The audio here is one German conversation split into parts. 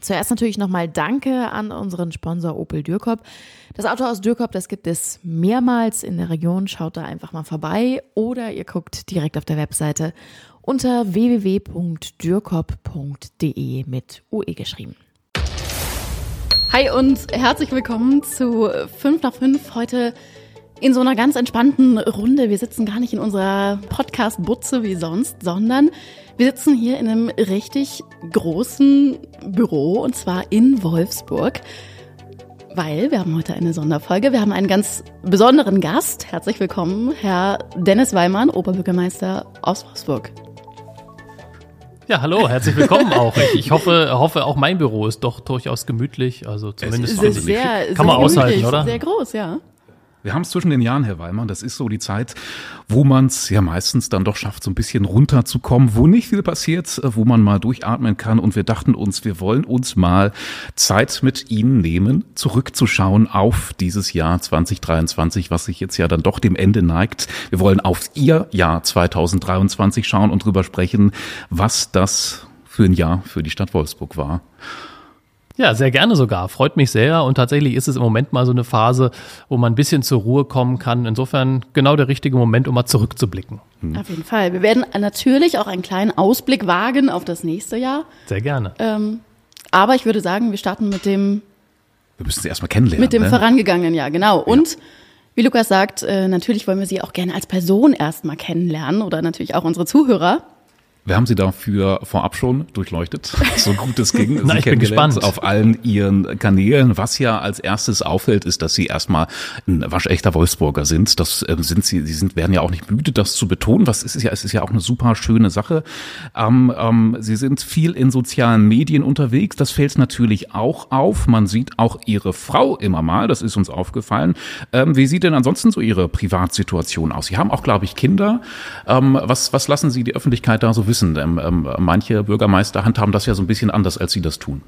Zuerst natürlich nochmal Danke an unseren Sponsor Opel Dürkop. Das Auto aus Dürkop, das gibt es mehrmals in der Region. Schaut da einfach mal vorbei oder ihr guckt direkt auf der Webseite unter www.dürkop.de mit UE geschrieben. Hi und herzlich willkommen zu 5 nach 5. Heute in so einer ganz entspannten Runde. Wir sitzen gar nicht in unserer Podcast-Butze wie sonst, sondern wir sitzen hier in einem richtig großen Büro und zwar in Wolfsburg. Weil wir haben heute eine Sonderfolge. Wir haben einen ganz besonderen Gast. Herzlich willkommen, Herr Dennis Weimann, Oberbürgermeister aus Wolfsburg. Ja, hallo, herzlich willkommen auch. Ich, ich, hoffe, hoffe, auch mein Büro ist doch durchaus gemütlich. Also zumindest es ist sehr, kann man aushalten, oder? Sehr groß, ja. Wir haben es zwischen den Jahren, Herr Weimann. Das ist so die Zeit, wo man es ja meistens dann doch schafft, so ein bisschen runterzukommen, wo nicht viel passiert, wo man mal durchatmen kann. Und wir dachten uns, wir wollen uns mal Zeit mit Ihnen nehmen, zurückzuschauen auf dieses Jahr 2023, was sich jetzt ja dann doch dem Ende neigt. Wir wollen auf Ihr Jahr 2023 schauen und drüber sprechen, was das für ein Jahr für die Stadt Wolfsburg war. Ja, sehr gerne sogar. Freut mich sehr. Und tatsächlich ist es im Moment mal so eine Phase, wo man ein bisschen zur Ruhe kommen kann. Insofern genau der richtige Moment, um mal zurückzublicken. Mhm. Auf jeden Fall. Wir werden natürlich auch einen kleinen Ausblick wagen auf das nächste Jahr. Sehr gerne. Ähm, aber ich würde sagen, wir starten mit dem. Wir müssen sie erstmal kennenlernen. Mit dem ne? vorangegangenen Jahr, genau. Und ja. wie Lukas sagt, äh, natürlich wollen wir sie auch gerne als Person erstmal kennenlernen oder natürlich auch unsere Zuhörer. Wir haben Sie dafür vorab schon durchleuchtet, so gut es ging. Na, ich bin gespannt. Auf allen Ihren Kanälen. Was ja als erstes auffällt, ist, dass Sie erstmal ein waschechter Wolfsburger sind. Das äh, sind Sie, Sie sind, werden ja auch nicht müde, das zu betonen. Was ist es ja, es ist ja auch eine super schöne Sache. Ähm, ähm, Sie sind viel in sozialen Medien unterwegs. Das fällt natürlich auch auf. Man sieht auch Ihre Frau immer mal. Das ist uns aufgefallen. Ähm, wie sieht denn ansonsten so Ihre Privatsituation aus? Sie haben auch, glaube ich, Kinder. Ähm, was, was lassen Sie die Öffentlichkeit da so wissen? Wissen. Ähm, ähm, manche Bürgermeister handhaben das ja so ein bisschen anders, als sie das tun.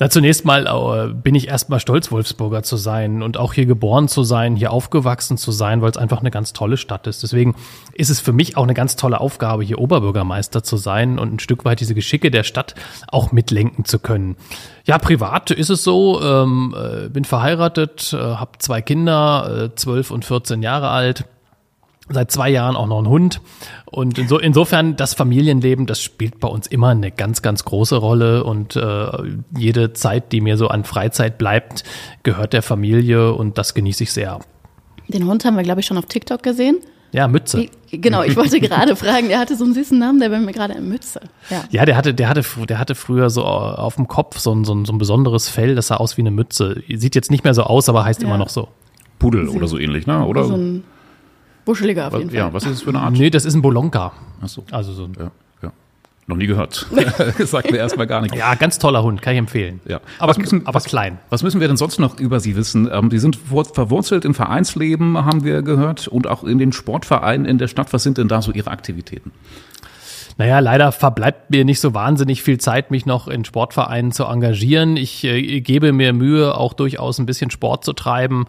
Na, zunächst mal äh, bin ich erstmal stolz, Wolfsburger zu sein und auch hier geboren zu sein, hier aufgewachsen zu sein, weil es einfach eine ganz tolle Stadt ist. Deswegen ist es für mich auch eine ganz tolle Aufgabe, hier Oberbürgermeister zu sein und ein Stück weit diese Geschicke der Stadt auch mitlenken zu können. Ja, privat ist es so, ähm, äh, bin verheiratet, äh, habe zwei Kinder, äh, 12 und 14 Jahre alt seit zwei Jahren auch noch ein Hund. Und inso, insofern, das Familienleben, das spielt bei uns immer eine ganz, ganz große Rolle. Und äh, jede Zeit, die mir so an Freizeit bleibt, gehört der Familie und das genieße ich sehr. Den Hund haben wir, glaube ich, schon auf TikTok gesehen. Ja, Mütze. Genau, ich wollte gerade fragen, der hatte so einen süßen Namen, der war mir gerade eine Mütze. Ja. ja, der hatte, der hatte, der hatte früher so auf dem Kopf so ein, so ein, so ein besonderes Fell, das sah aus wie eine Mütze. Sieht jetzt nicht mehr so aus, aber heißt ja. immer noch so. Pudel oder so ähnlich, ne? Oder? So ein Buscheliger auf jeden Fall. Ja, was ist das für eine Art? Nee, das ist ein Bolonka. Ach so. Also so ein, ja, ja. Noch nie gehört. Sagt mir erstmal gar nichts. Ja, ganz toller Hund, kann ich empfehlen. Ja. Aber, müssen, aber was, klein. Was müssen wir denn sonst noch über Sie wissen? Ähm, die sind verwurzelt im Vereinsleben, haben wir gehört, und auch in den Sportvereinen in der Stadt. Was sind denn da so Ihre Aktivitäten? Naja, leider verbleibt mir nicht so wahnsinnig viel Zeit, mich noch in Sportvereinen zu engagieren. Ich äh, gebe mir Mühe, auch durchaus ein bisschen Sport zu treiben.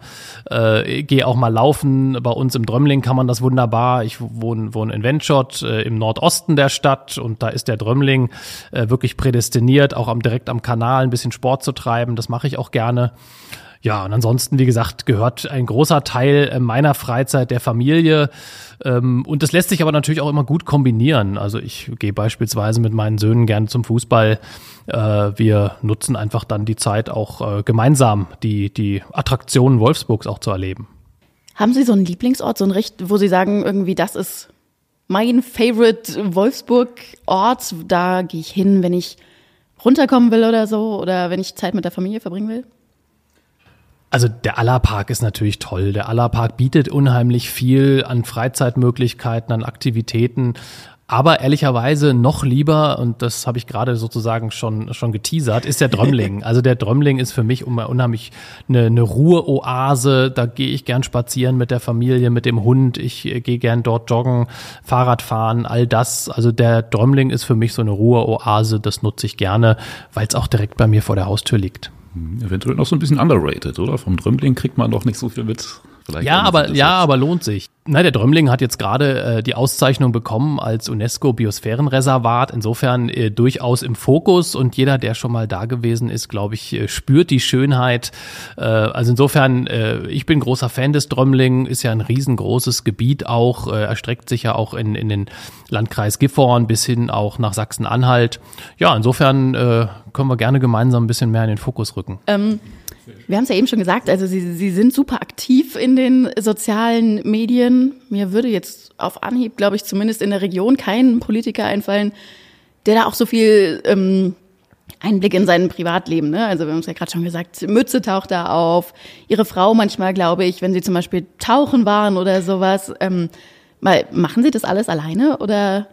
Äh, Gehe auch mal laufen. Bei uns im Drömling kann man das wunderbar. Ich wohne, wohne in Wendschott äh, im Nordosten der Stadt und da ist der Drömling äh, wirklich prädestiniert, auch am, direkt am Kanal ein bisschen Sport zu treiben. Das mache ich auch gerne. Ja, und ansonsten, wie gesagt, gehört ein großer Teil äh, meiner Freizeit der Familie. Ähm, und das lässt sich aber natürlich auch immer gut kombinieren. Also ich gehe beispielsweise mit meinen Söhnen gerne zum Fußball. Äh, wir nutzen einfach dann die Zeit auch äh, gemeinsam, die, die Attraktionen Wolfsburgs auch zu erleben. Haben Sie so einen Lieblingsort, so ein Recht, wo Sie sagen, irgendwie, das ist mein Favorite Wolfsburg-Ort? Da gehe ich hin, wenn ich runterkommen will oder so oder wenn ich Zeit mit der Familie verbringen will? Also der Allerpark ist natürlich toll. Der Allerpark bietet unheimlich viel an Freizeitmöglichkeiten, an Aktivitäten. Aber ehrlicherweise noch lieber, und das habe ich gerade sozusagen schon, schon geteasert, ist der Drömling. Also der Drömling ist für mich unheimlich eine, eine Ruheoase. Da gehe ich gern spazieren mit der Familie, mit dem Hund. Ich gehe gern dort joggen, Fahrrad fahren, all das. Also der Drömling ist für mich so eine Ruheoase. Das nutze ich gerne, weil es auch direkt bei mir vor der Haustür liegt. Eventuell noch so ein bisschen underrated, oder? Vom Drömling kriegt man doch nicht so viel mit. Vielleicht ja, aber ja, jetzt. aber lohnt sich. Na, der Drömling hat jetzt gerade äh, die Auszeichnung bekommen als UNESCO Biosphärenreservat. Insofern äh, durchaus im Fokus und jeder, der schon mal da gewesen ist, glaube ich, äh, spürt die Schönheit. Äh, also insofern, äh, ich bin großer Fan des Drömling, ist ja ein riesengroßes Gebiet auch, äh, erstreckt sich ja auch in, in den Landkreis Gifhorn bis hin auch nach Sachsen-Anhalt. Ja, insofern äh, können wir gerne gemeinsam ein bisschen mehr in den Fokus rücken. Ähm, wir haben es ja eben schon gesagt, also Sie, Sie sind super aktiv in den sozialen Medien. Mir würde jetzt auf Anhieb, glaube ich, zumindest in der Region kein Politiker einfallen, der da auch so viel ähm, Einblick in sein Privatleben. Ne? Also wir haben es ja gerade schon gesagt, Mütze taucht da auf. Ihre Frau manchmal, glaube ich, wenn sie zum Beispiel tauchen waren oder sowas. Ähm, mal, machen Sie das alles alleine oder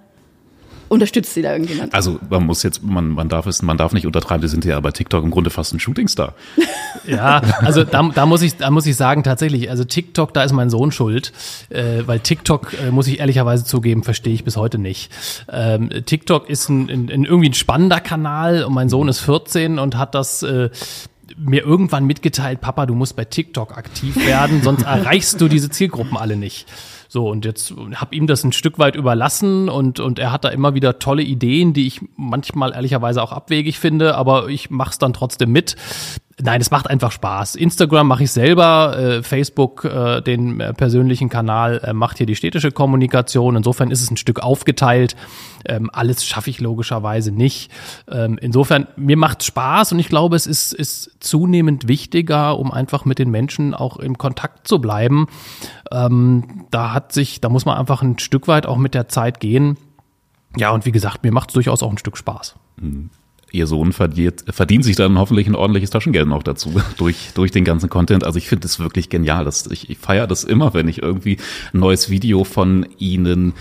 unterstützt Sie da irgendjemand? Also man muss jetzt, man, man darf es, man darf nicht untertreiben, wir sind ja bei TikTok im Grunde fast ein Shootingstar. Ja, also da, da muss ich, da muss ich sagen tatsächlich, also TikTok, da ist mein Sohn schuld, äh, weil TikTok äh, muss ich ehrlicherweise zugeben, verstehe ich bis heute nicht. Ähm, TikTok ist ein, ein, ein irgendwie ein spannender Kanal und mein Sohn ist 14 und hat das äh, mir irgendwann mitgeteilt, Papa, du musst bei TikTok aktiv werden, sonst erreichst du diese Zielgruppen alle nicht. So, und jetzt habe ihm das ein Stück weit überlassen und, und er hat da immer wieder tolle Ideen, die ich manchmal ehrlicherweise auch abwegig finde, aber ich mache es dann trotzdem mit. Nein, es macht einfach Spaß. Instagram mache ich selber, äh, Facebook, äh, den äh, persönlichen Kanal, äh, macht hier die städtische Kommunikation. Insofern ist es ein Stück aufgeteilt. Ähm, alles schaffe ich logischerweise nicht. Ähm, insofern, mir macht Spaß und ich glaube, es ist, ist zunehmend wichtiger, um einfach mit den Menschen auch im Kontakt zu bleiben. Ähm, da hat sich, da muss man einfach ein Stück weit auch mit der Zeit gehen. Ja, und wie gesagt, mir macht es durchaus auch ein Stück Spaß. Ihr Sohn verdient, verdient sich dann hoffentlich ein ordentliches Taschengeld noch dazu durch, durch den ganzen Content. Also ich finde es wirklich genial. Das, ich ich feiere das immer, wenn ich irgendwie ein neues Video von Ihnen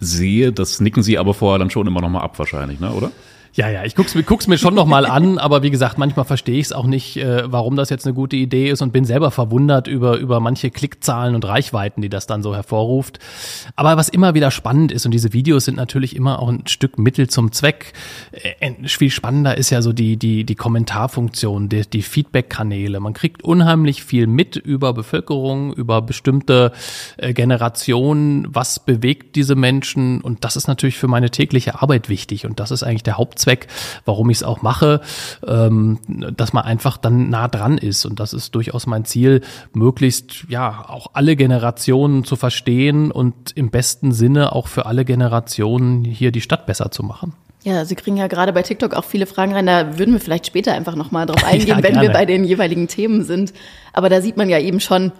sehe. Das nicken Sie aber vorher dann schon immer noch mal ab wahrscheinlich, ne, oder? Ja, ja, ich guck's guck's mir schon noch mal an, aber wie gesagt, manchmal verstehe ich es auch nicht, äh, warum das jetzt eine gute Idee ist und bin selber verwundert über, über manche Klickzahlen und Reichweiten, die das dann so hervorruft. Aber was immer wieder spannend ist, und diese Videos sind natürlich immer auch ein Stück Mittel zum Zweck, äh, viel spannender ist ja so die, die, die Kommentarfunktion, die, die Feedback-Kanäle. Man kriegt unheimlich viel mit über Bevölkerung, über bestimmte äh, Generationen, was bewegt diese Menschen und das ist natürlich für meine tägliche Arbeit wichtig und das ist eigentlich der Hauptzweck, warum ich es auch mache, ähm, dass man einfach dann nah dran ist. Und das ist durchaus mein Ziel, möglichst ja auch alle Generationen zu verstehen und im besten Sinne auch für alle Generationen hier die Stadt besser zu machen. Ja, Sie kriegen ja gerade bei TikTok auch viele Fragen rein. Da würden wir vielleicht später einfach nochmal drauf eingehen, Ja, wenn wir bei den jeweiligen Themen sind. Aber da sieht man ja eben schon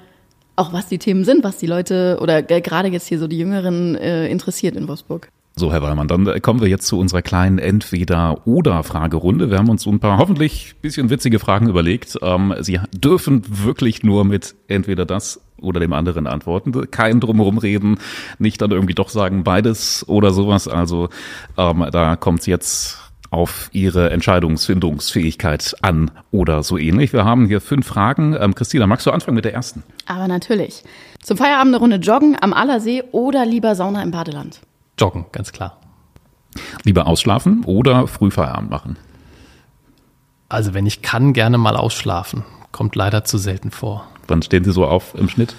auch, was die Themen sind, was die Leute oder gerade jetzt hier so die Jüngeren äh, interessiert in Wolfsburg. So, Herr Weimann, dann kommen wir jetzt zu unserer kleinen Entweder-Oder-Fragerunde. Wir haben uns so ein paar hoffentlich bisschen witzige Fragen überlegt. Ähm, Sie dürfen wirklich nur mit entweder das oder dem anderen antworten. Kein drumherum reden, nicht dann irgendwie doch sagen beides oder sowas. Also ähm, da kommt es jetzt auf Ihre Entscheidungsfindungsfähigkeit an oder so ähnlich. Wir haben hier fünf Fragen. Ähm, Christina, magst du anfangen mit der ersten? Aber natürlich. Zum Feierabend eine Runde joggen am Allersee oder lieber Sauna im Badeland? Joggen, ganz klar. Lieber ausschlafen oder Frühfeierabend machen? Also wenn ich kann, gerne mal ausschlafen. Kommt leider zu selten vor. Wann stehen Sie so auf im Schnitt?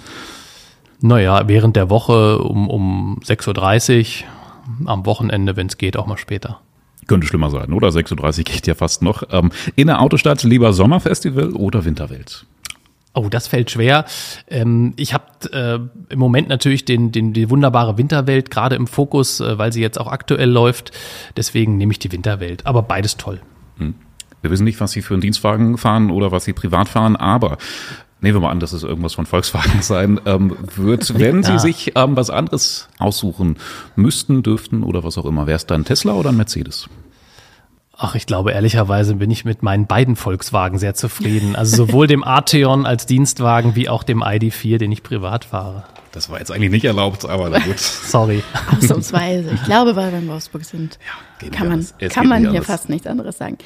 Naja, während der Woche um, um 6.30 Uhr, am Wochenende, wenn es geht, auch mal später. Könnte schlimmer sein, oder? 6.30 Uhr geht ja fast noch. Ähm, in der Autostadt lieber Sommerfestival oder Winterwelt? Oh, das fällt schwer. Ähm, ich habe äh, im Moment natürlich den, den, die wunderbare Winterwelt gerade im Fokus, äh, weil sie jetzt auch aktuell läuft. Deswegen nehme ich die Winterwelt. Aber beides toll. Wir wissen nicht, was Sie für einen Dienstwagen fahren oder was Sie privat fahren, aber nehmen wir mal an, dass es irgendwas von Volkswagen sein ähm, wird. Wenn Sie sich ähm, was anderes aussuchen müssten, dürften oder was auch immer, wäre es dann Tesla oder ein Mercedes? Ach, ich glaube, ehrlicherweise bin ich mit meinen beiden Volkswagen sehr zufrieden. Also sowohl dem Arteon als Dienstwagen wie auch dem ID4, den ich privat fahre. Das war jetzt eigentlich nicht erlaubt, aber na gut. Sorry. Ausnahmsweise. Ich glaube, weil wir in Wolfsburg sind, geht kann man, kann man hier fast nichts anderes sagen.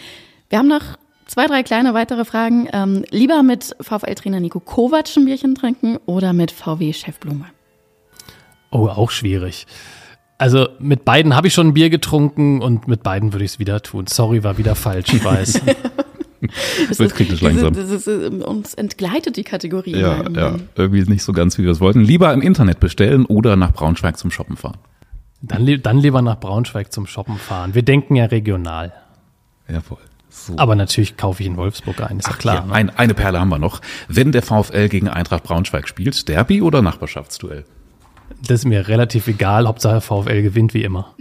Wir haben noch zwei, drei kleine weitere Fragen. Ähm, lieber mit VfL-Trainer Nico Kovac ein Bierchen trinken oder mit VW-Chef Blume? Oh, auch schwierig. Also mit beiden habe ich schon ein Bier getrunken und mit beiden würde ich es wieder tun. Sorry, war wieder falsch, ich weiß. das wird kritisch langsam. Das ist, uns entgleitet die Kategorie. Ja, ja, irgendwie nicht so ganz, wie wir es wollten. Lieber im Internet bestellen oder nach Braunschweig zum Shoppen fahren. Dann, dann lieber nach Braunschweig zum Shoppen fahren. Wir denken ja regional. Jawohl. So. Aber natürlich kaufe ich in Wolfsburg ein, ist Ach, ja klar. Ja, ein, eine Perle haben wir noch. Wenn der VfL gegen Eintracht Braunschweig spielt, Derby oder Nachbarschaftsduell? Das ist mir relativ egal, Hauptsache VfL gewinnt wie immer.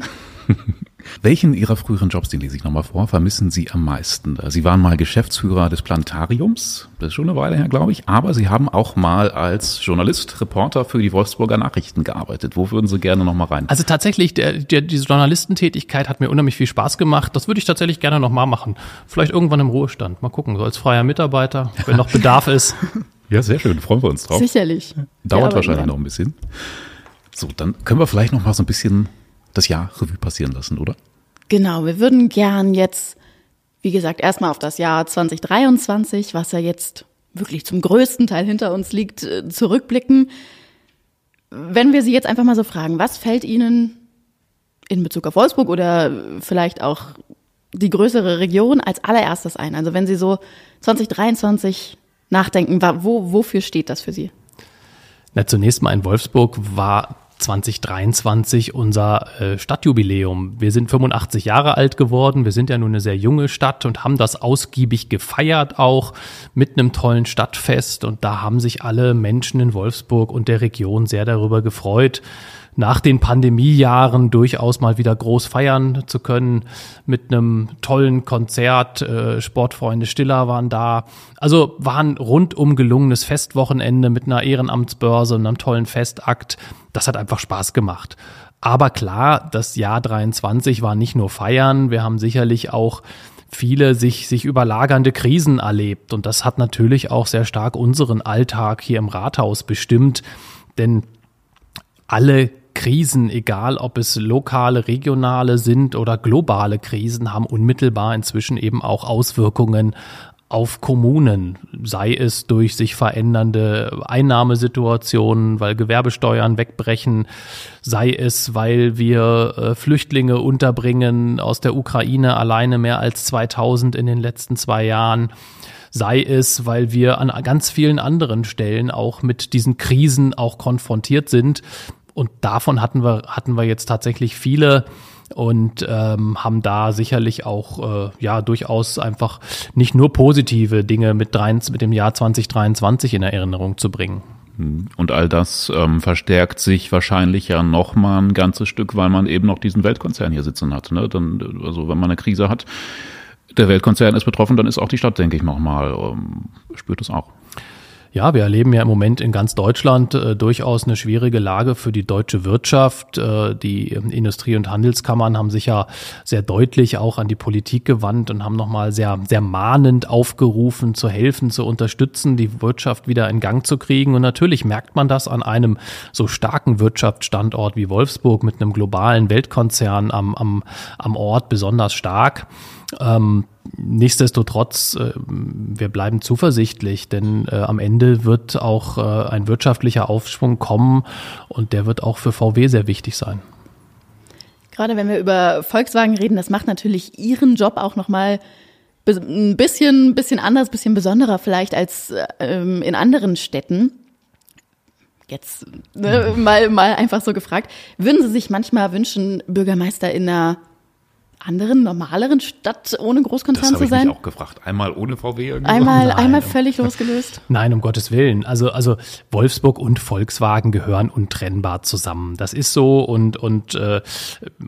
Welchen Ihrer früheren Jobs, den lese ich nochmal vor, vermissen Sie am meisten? Sie waren mal Geschäftsführer des Planetariums, das ist schon eine Weile her, glaube ich, aber Sie haben auch mal als Journalist, Reporter für die Wolfsburger Nachrichten gearbeitet. Wo würden Sie gerne nochmal rein? Also tatsächlich, der, der, diese Journalistentätigkeit hat mir unheimlich viel Spaß gemacht. Das würde ich tatsächlich gerne nochmal machen. Vielleicht irgendwann im Ruhestand. Mal gucken, so als freier Mitarbeiter, wenn noch Bedarf ist. Ja, sehr schön, freuen wir uns drauf. Sicherlich. Dauert wahrscheinlich noch ein bisschen. So, dann können wir vielleicht noch mal so ein bisschen das Jahr Revue passieren lassen, oder? Genau, wir würden gern jetzt, wie gesagt, erstmal auf das Jahr 2023, was ja jetzt wirklich zum größten Teil hinter uns liegt, äh, zurückblicken. Wenn wir Sie jetzt einfach mal so fragen, was fällt Ihnen in Bezug auf Wolfsburg oder vielleicht auch die größere Region als allererstes ein? Also wenn Sie so 2023 nachdenken, wo, wofür steht das für Sie? Na, zunächst mal in Wolfsburg war 2023 unser äh, Stadtjubiläum. Wir sind 85 Jahre alt geworden. Wir sind ja nun eine sehr junge Stadt und haben das ausgiebig gefeiert auch mit einem tollen Stadtfest. Und da haben sich alle Menschen in Wolfsburg und der Region sehr darüber gefreut nach den Pandemiejahren durchaus mal wieder groß feiern zu können mit einem tollen Konzert. Äh, Sportfreunde Stiller waren da. Also war ein rundum gelungenes Festwochenende mit einer Ehrenamtsbörse und einem tollen Festakt. Das hat einfach Spaß gemacht. Aber klar, das Jahr 23 war nicht nur feiern. Wir haben sicherlich auch viele sich, sich überlagernde Krisen erlebt. Und das hat natürlich auch sehr stark unseren Alltag hier im Rathaus bestimmt. Denn alle Krisen, egal ob es lokale, regionale sind oder globale Krisen, haben unmittelbar inzwischen eben auch Auswirkungen auf Kommunen, sei es durch sich verändernde Einnahmesituationen, weil Gewerbesteuern wegbrechen, sei es, weil wir äh, Flüchtlinge unterbringen aus der Ukraine alleine mehr als 2000 in den letzten zwei Jahren sei es, weil wir an ganz vielen anderen Stellen auch mit diesen Krisen auch konfrontiert sind. Und davon hatten wir, hatten wir jetzt tatsächlich viele und ähm, haben da sicherlich auch äh, ja durchaus einfach nicht nur positive Dinge mit, drei, mit dem Jahr 2023 in Erinnerung zu bringen. Hm. Und all das ähm, verstärkt sich wahrscheinlich ja noch mal ein ganzes Stück, weil man eben noch diesen Weltkonzern hier sitzen hat. Ne? Dann, also wenn man eine Krise hat, der Weltkonzern ist betroffen, dann ist auch die Stadt, denke ich, noch mal ähm, spürt es auch. Ja, wir erleben ja im Moment in ganz Deutschland äh, durchaus eine schwierige Lage für die deutsche Wirtschaft. Äh, die Industrie- und Handelskammern haben sich ja sehr deutlich auch an die Politik gewandt und haben nochmal sehr, sehr mahnend aufgerufen, zu helfen, zu unterstützen, die Wirtschaft wieder in Gang zu kriegen. Und natürlich merkt man das an einem so starken Wirtschaftsstandort wie Wolfsburg mit einem globalen Weltkonzern am, am, am Ort besonders stark. Ähm, nichtsdestotrotz, äh, wir bleiben zuversichtlich, denn äh, am Ende wird auch äh, ein wirtschaftlicher Aufschwung kommen und der wird auch für VW sehr wichtig sein. Gerade wenn wir über Volkswagen reden, das macht natürlich Ihren Job auch nochmal ein bisschen, bisschen anders, bisschen besonderer vielleicht als ähm, in anderen Städten. Jetzt ne, mal, mal einfach so gefragt. Würden Sie sich manchmal wünschen, Bürgermeister in einer anderen, normaleren Stadt ohne Großkonzern zu sein? Das habe ich mich auch gefragt. Einmal ohne VW irgendwo? Einmal, Nein. einmal völlig losgelöst? Nein, um Gottes Willen. Also, also Wolfsburg und Volkswagen gehören untrennbar zusammen. Das ist so und, und äh,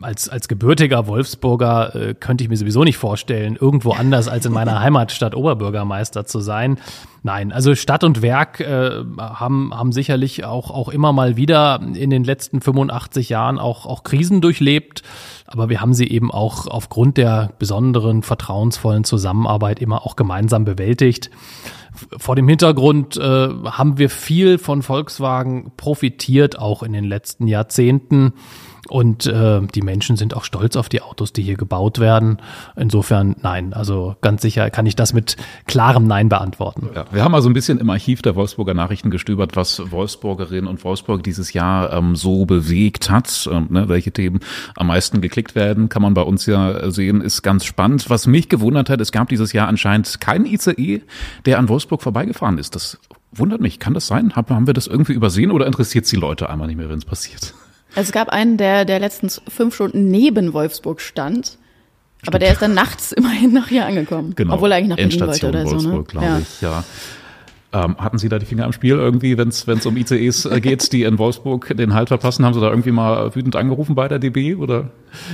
als, als gebürtiger Wolfsburger äh, könnte ich mir sowieso nicht vorstellen, irgendwo anders als in meiner Heimatstadt Oberbürgermeister zu sein. Nein, also Stadt und Werk äh, haben, haben sicherlich auch, auch immer mal wieder in den letzten 85 Jahren auch, auch Krisen durchlebt. Aber wir haben sie eben auch aufgrund der besonderen vertrauensvollen Zusammenarbeit immer auch gemeinsam bewältigt. Vor dem Hintergrund äh, haben wir viel von Volkswagen profitiert, auch in den letzten Jahrzehnten. Und äh, die Menschen sind auch stolz auf die Autos, die hier gebaut werden. Insofern nein. Also ganz sicher kann ich das mit klarem Nein beantworten. Ja, wir haben also ein bisschen im Archiv der Wolfsburger Nachrichten gestöbert, was Wolfsburgerinnen und Wolfsburg dieses Jahr ähm, so bewegt hat. Ähm, ne, welche Themen am meisten geklickt werden, kann man bei uns ja sehen, ist ganz spannend. Was mich gewundert hat, es gab dieses Jahr anscheinend keinen ICE, der an Wolfsburg vorbeigefahren ist. Das wundert mich. Kann das sein? Haben wir das irgendwie übersehen oder interessiert es die Leute einmal nicht mehr, wenn es passiert? Also es gab einen, der, der letztens fünf Stunden neben Wolfsburg stand. Stimmt. Aber der ist dann nachts immerhin noch hier angekommen. Genau. Obwohl er eigentlich nach Berlin Endstation wollte oder Wolfsburg, so. Ne? glaube Ja. ich, ja. Ähm, hatten Sie da die Finger am Spiel irgendwie, wenn es um ICEs äh, geht, die in Wolfsburg den Halt verpassen? Haben Sie da irgendwie mal wütend angerufen bei der DB oder?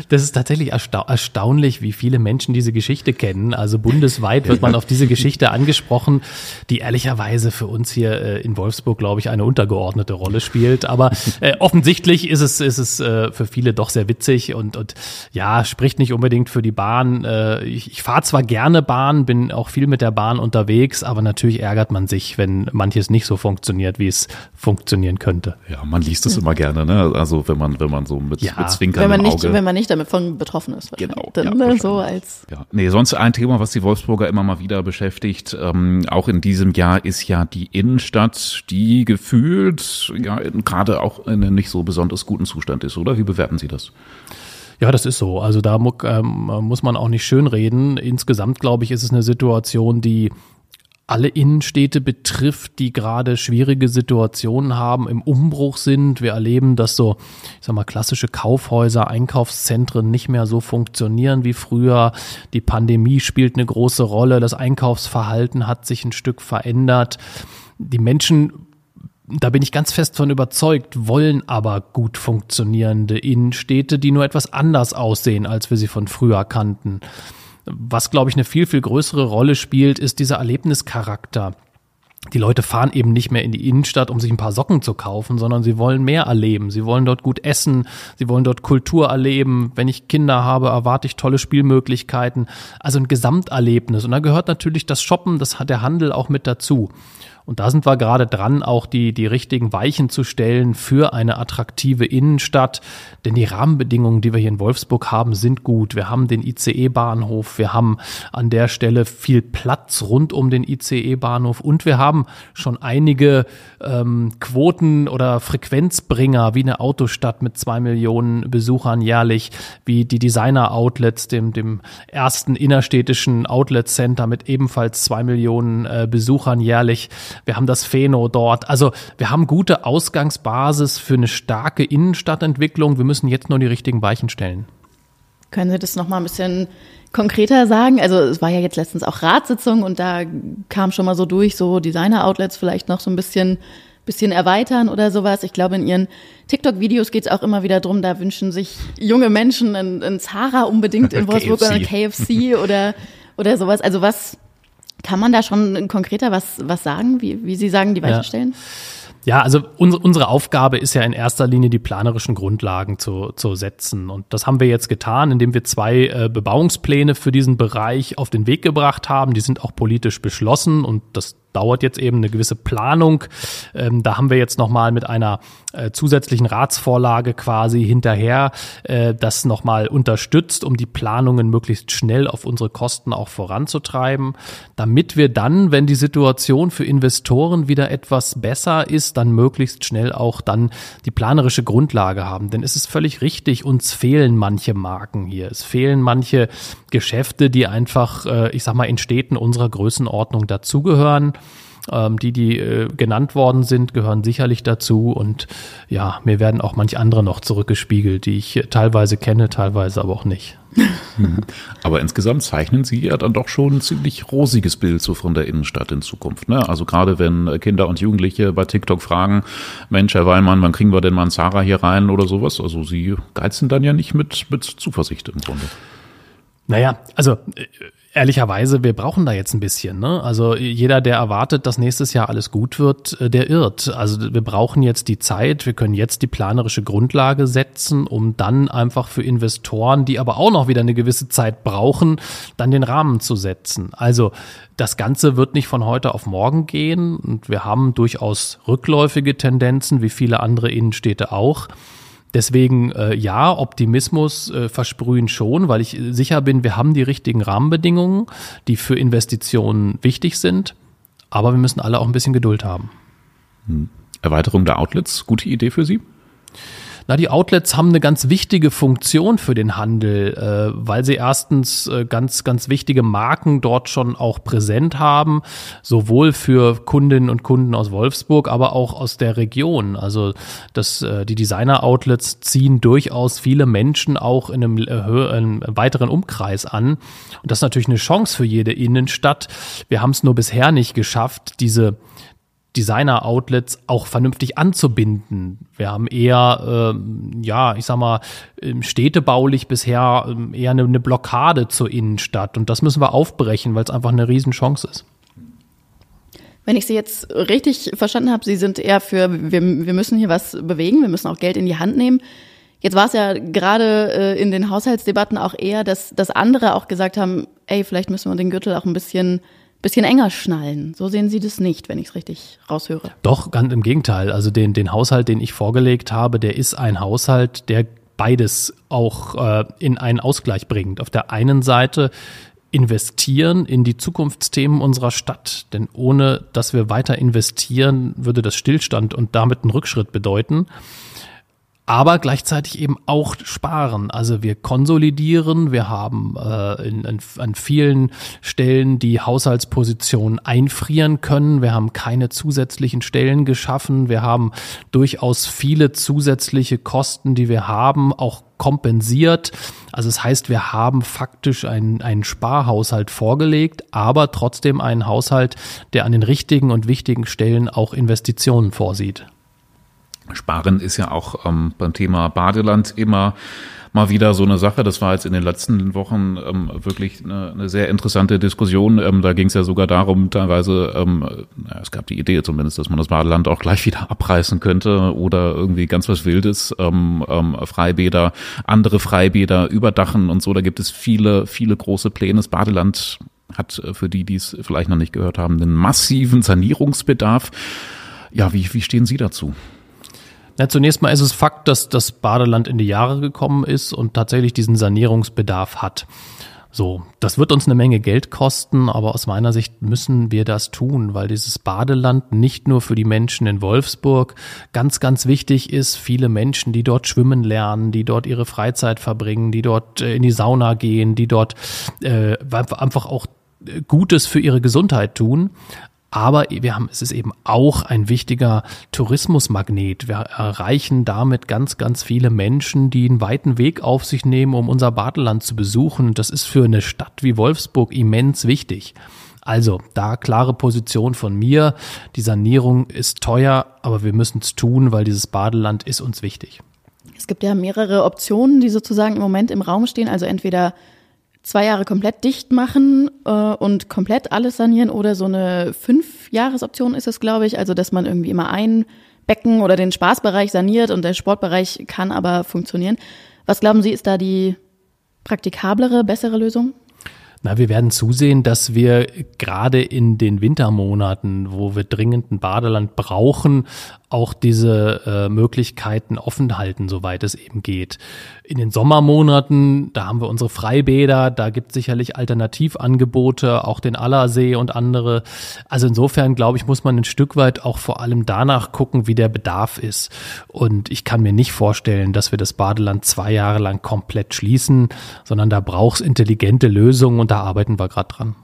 Das ist tatsächlich erstau erstaunlich, wie viele Menschen diese Geschichte kennen. Also bundesweit wird man auf diese Geschichte angesprochen, die ehrlicherweise für uns hier äh, in Wolfsburg, glaube ich, eine untergeordnete Rolle spielt. Aber äh, offensichtlich ist es, ist es äh, für viele doch sehr witzig und, und ja, spricht nicht unbedingt für die Bahn. Äh, ich ich fahre zwar gerne Bahn, bin auch viel mit der Bahn unterwegs, aber natürlich ärgert man sich, wenn manches nicht so funktioniert, wie es funktionieren könnte. Ja, man liest es immer gerne, ne? Also wenn man, wenn man so mit, Ja. mit Zwinkern Wenn man nicht, Auge. wenn man nicht damit von betroffen ist. Genau, wahrscheinlich. Dann, ja, ne, so als Ja, nee, sonst ein Thema, was die Wolfsburger immer mal wieder beschäftigt, ähm, auch in diesem Jahr, ist ja die Innenstadt, die gefühlt ja in- gerade auch in einem nicht so besonders guten Zustand ist, oder? Wie bewerten Sie das? Ja, das ist so. Also da ähm, muss man auch nicht schönreden. Insgesamt, glaube ich, ist es eine Situation, die alle Innenstädte betrifft, die gerade schwierige Situationen haben, im Umbruch sind. Wir erleben, dass so, ich sag mal, klassische Kaufhäuser, Einkaufszentren nicht mehr so funktionieren wie früher. Die Pandemie spielt eine große Rolle. Das Einkaufsverhalten hat sich ein Stück verändert. Die Menschen da bin ich ganz fest von überzeugt, wollen aber gut funktionierende Innenstädte, die nur etwas anders aussehen, als wir sie von früher kannten. Was, glaube ich, eine viel, viel größere Rolle spielt, ist dieser Erlebnischarakter. Die Leute fahren eben nicht mehr in die Innenstadt, um sich ein paar Socken zu kaufen, sondern sie wollen mehr erleben. Sie wollen dort gut essen, sie wollen dort Kultur erleben. Wenn ich Kinder habe, erwarte ich tolle Spielmöglichkeiten. Also ein Gesamterlebnis. Und da gehört natürlich das Shoppen, das hat der Handel auch mit dazu. Und da sind wir gerade dran, auch die, die richtigen Weichen zu stellen für eine attraktive Innenstadt. Denn die Rahmenbedingungen, die wir hier in Wolfsburg haben, sind gut. Wir haben den ICE-Bahnhof, wir haben an der Stelle viel Platz rund um den ICE-Bahnhof und wir haben schon einige ähm, Quoten oder Frequenzbringer wie eine Autostadt mit zwei Millionen Besuchern jährlich, wie die Designer-Outlets, dem, dem ersten innerstädtischen Outlet-Center mit ebenfalls zwei Millionen äh, Besuchern jährlich. Wir haben das Pheno dort. Also wir haben gute Ausgangsbasis für eine starke Innenstadtentwicklung. Wir müssen jetzt nur die richtigen Weichen stellen. Können Sie das noch mal ein bisschen konkreter sagen? Also es war ja jetzt letztens auch Ratssitzung und da kam schon mal so durch, so Designer-Outlets vielleicht noch so ein bisschen, bisschen erweitern oder sowas. Ich glaube, in Ihren TikTok-Videos geht es auch immer wieder drum, da wünschen sich junge Menschen ein, ein Zara unbedingt in Wolfsburg oder ein KFC oder, oder sowas. Also was kann man da schon konkreter was, was sagen, wie, wie Sie sagen, die Weichen Ja. stellen? Ja, also unsere, unsere Aufgabe ist ja in erster Linie die planerischen Grundlagen zu, zu setzen. Und das haben wir jetzt getan, indem wir zwei äh, Bebauungspläne für diesen Bereich auf den Weg gebracht haben. Die sind auch politisch beschlossen und das dauert jetzt eben eine gewisse Planung. Ähm, da haben wir jetzt nochmal mit einer äh, zusätzlichen Ratsvorlage quasi hinterher äh, das nochmal unterstützt, um die Planungen möglichst schnell auf unsere Kosten auch voranzutreiben, damit wir dann, wenn die Situation für Investoren wieder etwas besser ist, dann möglichst schnell auch dann die planerische Grundlage haben. Denn es ist völlig richtig, uns fehlen manche Marken hier. Es fehlen manche Geschäfte, die einfach, äh, ich sag mal, in Städten unserer Größenordnung dazugehören. Ähm, die, die äh, genannt worden sind, gehören sicherlich dazu. Und ja, mir werden auch manche andere noch zurückgespiegelt, die ich teilweise kenne, teilweise aber auch nicht. Aber insgesamt zeichnen Sie ja dann doch schon ein ziemlich rosiges Bild so von der Innenstadt in Zukunft. Ne? Also gerade wenn äh, Kinder und Jugendliche bei TikTok fragen, Mensch, Herr Weinmann, wann kriegen wir denn mal einen Zara hier rein oder sowas? Also Sie geizen dann ja nicht mit, mit Zuversicht im Grunde. Naja, also äh, ehrlicherweise, wir brauchen da jetzt ein bisschen. Ne? Also jeder, der erwartet, dass nächstes Jahr alles gut wird, äh, der irrt. Also wir brauchen jetzt die Zeit, wir können jetzt die planerische Grundlage setzen, um dann einfach für Investoren, die aber auch noch wieder eine gewisse Zeit brauchen, dann den Rahmen zu setzen. Also das Ganze wird nicht von heute auf morgen gehen und wir haben durchaus rückläufige Tendenzen, wie viele andere Innenstädte auch. Deswegen äh, ja, Optimismus äh, versprühen schon, weil ich sicher bin, wir haben die richtigen Rahmenbedingungen, die für Investitionen wichtig sind. Aber wir müssen alle auch ein bisschen Geduld haben. Hm. Erweiterung der Outlets, gute Idee für Sie? Na, die Outlets haben eine ganz wichtige Funktion für den Handel, äh, weil sie erstens äh, ganz, ganz wichtige Marken dort schon auch präsent haben, sowohl für Kundinnen und Kunden aus Wolfsburg, aber auch aus der Region. Also das, äh, die Designer-Outlets ziehen durchaus viele Menschen auch in einem, äh, einem weiteren Umkreis an. Und das ist natürlich eine Chance für jede Innenstadt. Wir haben es nur bisher nicht geschafft, diese Designer-Outlets auch vernünftig anzubinden. Wir haben eher, ähm, ja, ich sag mal, städtebaulich bisher ähm, eher eine, eine, Blockade zur Innenstadt. Und das müssen wir aufbrechen, weil es einfach eine Riesenchance ist. Wenn ich Sie jetzt richtig verstanden habe, Sie sind eher für, wir, wir müssen hier was bewegen, wir müssen auch Geld in die Hand nehmen. Jetzt war es ja gerade äh, in den Haushaltsdebatten auch eher, dass, dass andere auch gesagt haben, ey, vielleicht müssen wir den Gürtel auch ein bisschen bisschen enger schnallen. So sehen Sie das nicht, wenn ich es richtig raushöre. Doch, ganz im Gegenteil. Also den, den Haushalt, den ich vorgelegt habe, der ist ein Haushalt, der beides auch äh, in einen Ausgleich bringt. Auf der einen Seite investieren in die Zukunftsthemen unserer Stadt. Denn ohne dass wir weiter investieren, würde das Stillstand und damit einen Rückschritt bedeuten aber gleichzeitig eben auch sparen. Also wir konsolidieren, wir haben äh, in, in, an vielen Stellen die Haushaltsposition einfrieren können, wir haben keine zusätzlichen Stellen geschaffen, wir haben durchaus viele zusätzliche Kosten, die wir haben, auch kompensiert. Also es das heißt, wir haben faktisch einen, einen Sparhaushalt vorgelegt, aber trotzdem einen Haushalt, der an den richtigen und wichtigen Stellen auch Investitionen vorsieht. Sparen ist ja auch ähm, beim Thema Badeland immer mal wieder so eine Sache. Das war jetzt in den letzten Wochen ähm, wirklich eine, eine sehr interessante Diskussion. Ähm, da ging es ja sogar darum, teilweise, ähm, es gab die Idee zumindest, dass man das Badeland auch gleich wieder abreißen könnte oder irgendwie ganz was Wildes, ähm, ähm, Freibäder, andere Freibäder überdachen und so. Da gibt es viele, viele große Pläne. Das Badeland hat äh, für die, die es vielleicht noch nicht gehört haben, einen massiven Sanierungsbedarf. Ja, wie, wie stehen Sie dazu? Ja, zunächst mal ist es Fakt, dass das Badeland in die Jahre gekommen ist und tatsächlich diesen Sanierungsbedarf hat. So, das wird uns eine Menge Geld kosten, aber aus meiner Sicht müssen wir das tun, weil dieses Badeland nicht nur für die Menschen in Wolfsburg ganz, ganz wichtig ist. Viele Menschen, die dort schwimmen lernen, die dort ihre Freizeit verbringen, die dort äh, in die Sauna gehen, die dort äh, einfach auch Gutes für ihre Gesundheit tun. Aber wir haben, es ist eben auch ein wichtiger Tourismusmagnet. Wir erreichen damit ganz, ganz viele Menschen, die einen weiten Weg auf sich nehmen, um unser Badeland zu besuchen. Das ist für eine Stadt wie Wolfsburg immens wichtig. Also da klare Position von mir. Die Sanierung ist teuer, aber wir müssen es tun, weil dieses Badeland ist uns wichtig. Es gibt ja mehrere Optionen, die sozusagen im Moment im Raum stehen. Also entweder zwei Jahre komplett dicht machen äh, und komplett alles sanieren oder so eine Fünf-Jahres-Option ist es, glaube ich. Also, dass man irgendwie immer ein Becken oder den Spaßbereich saniert und der Sportbereich kann aber funktionieren. Was glauben Sie, ist da die praktikablere, bessere Lösung? Na, wir werden zusehen, dass wir gerade in den Wintermonaten, wo wir dringend ein Badeland brauchen, auch diese äh, Möglichkeiten offen halten, soweit es eben geht. In den Sommermonaten, da haben wir unsere Freibäder, da gibt es sicherlich Alternativangebote, auch den Allersee und andere. Also insofern, glaube ich, muss man ein Stück weit auch vor allem danach gucken, wie der Bedarf ist. Und ich kann mir nicht vorstellen, dass wir das Badeland zwei Jahre lang komplett schließen, sondern da braucht es intelligente Lösungen und da arbeiten wir gerade dran.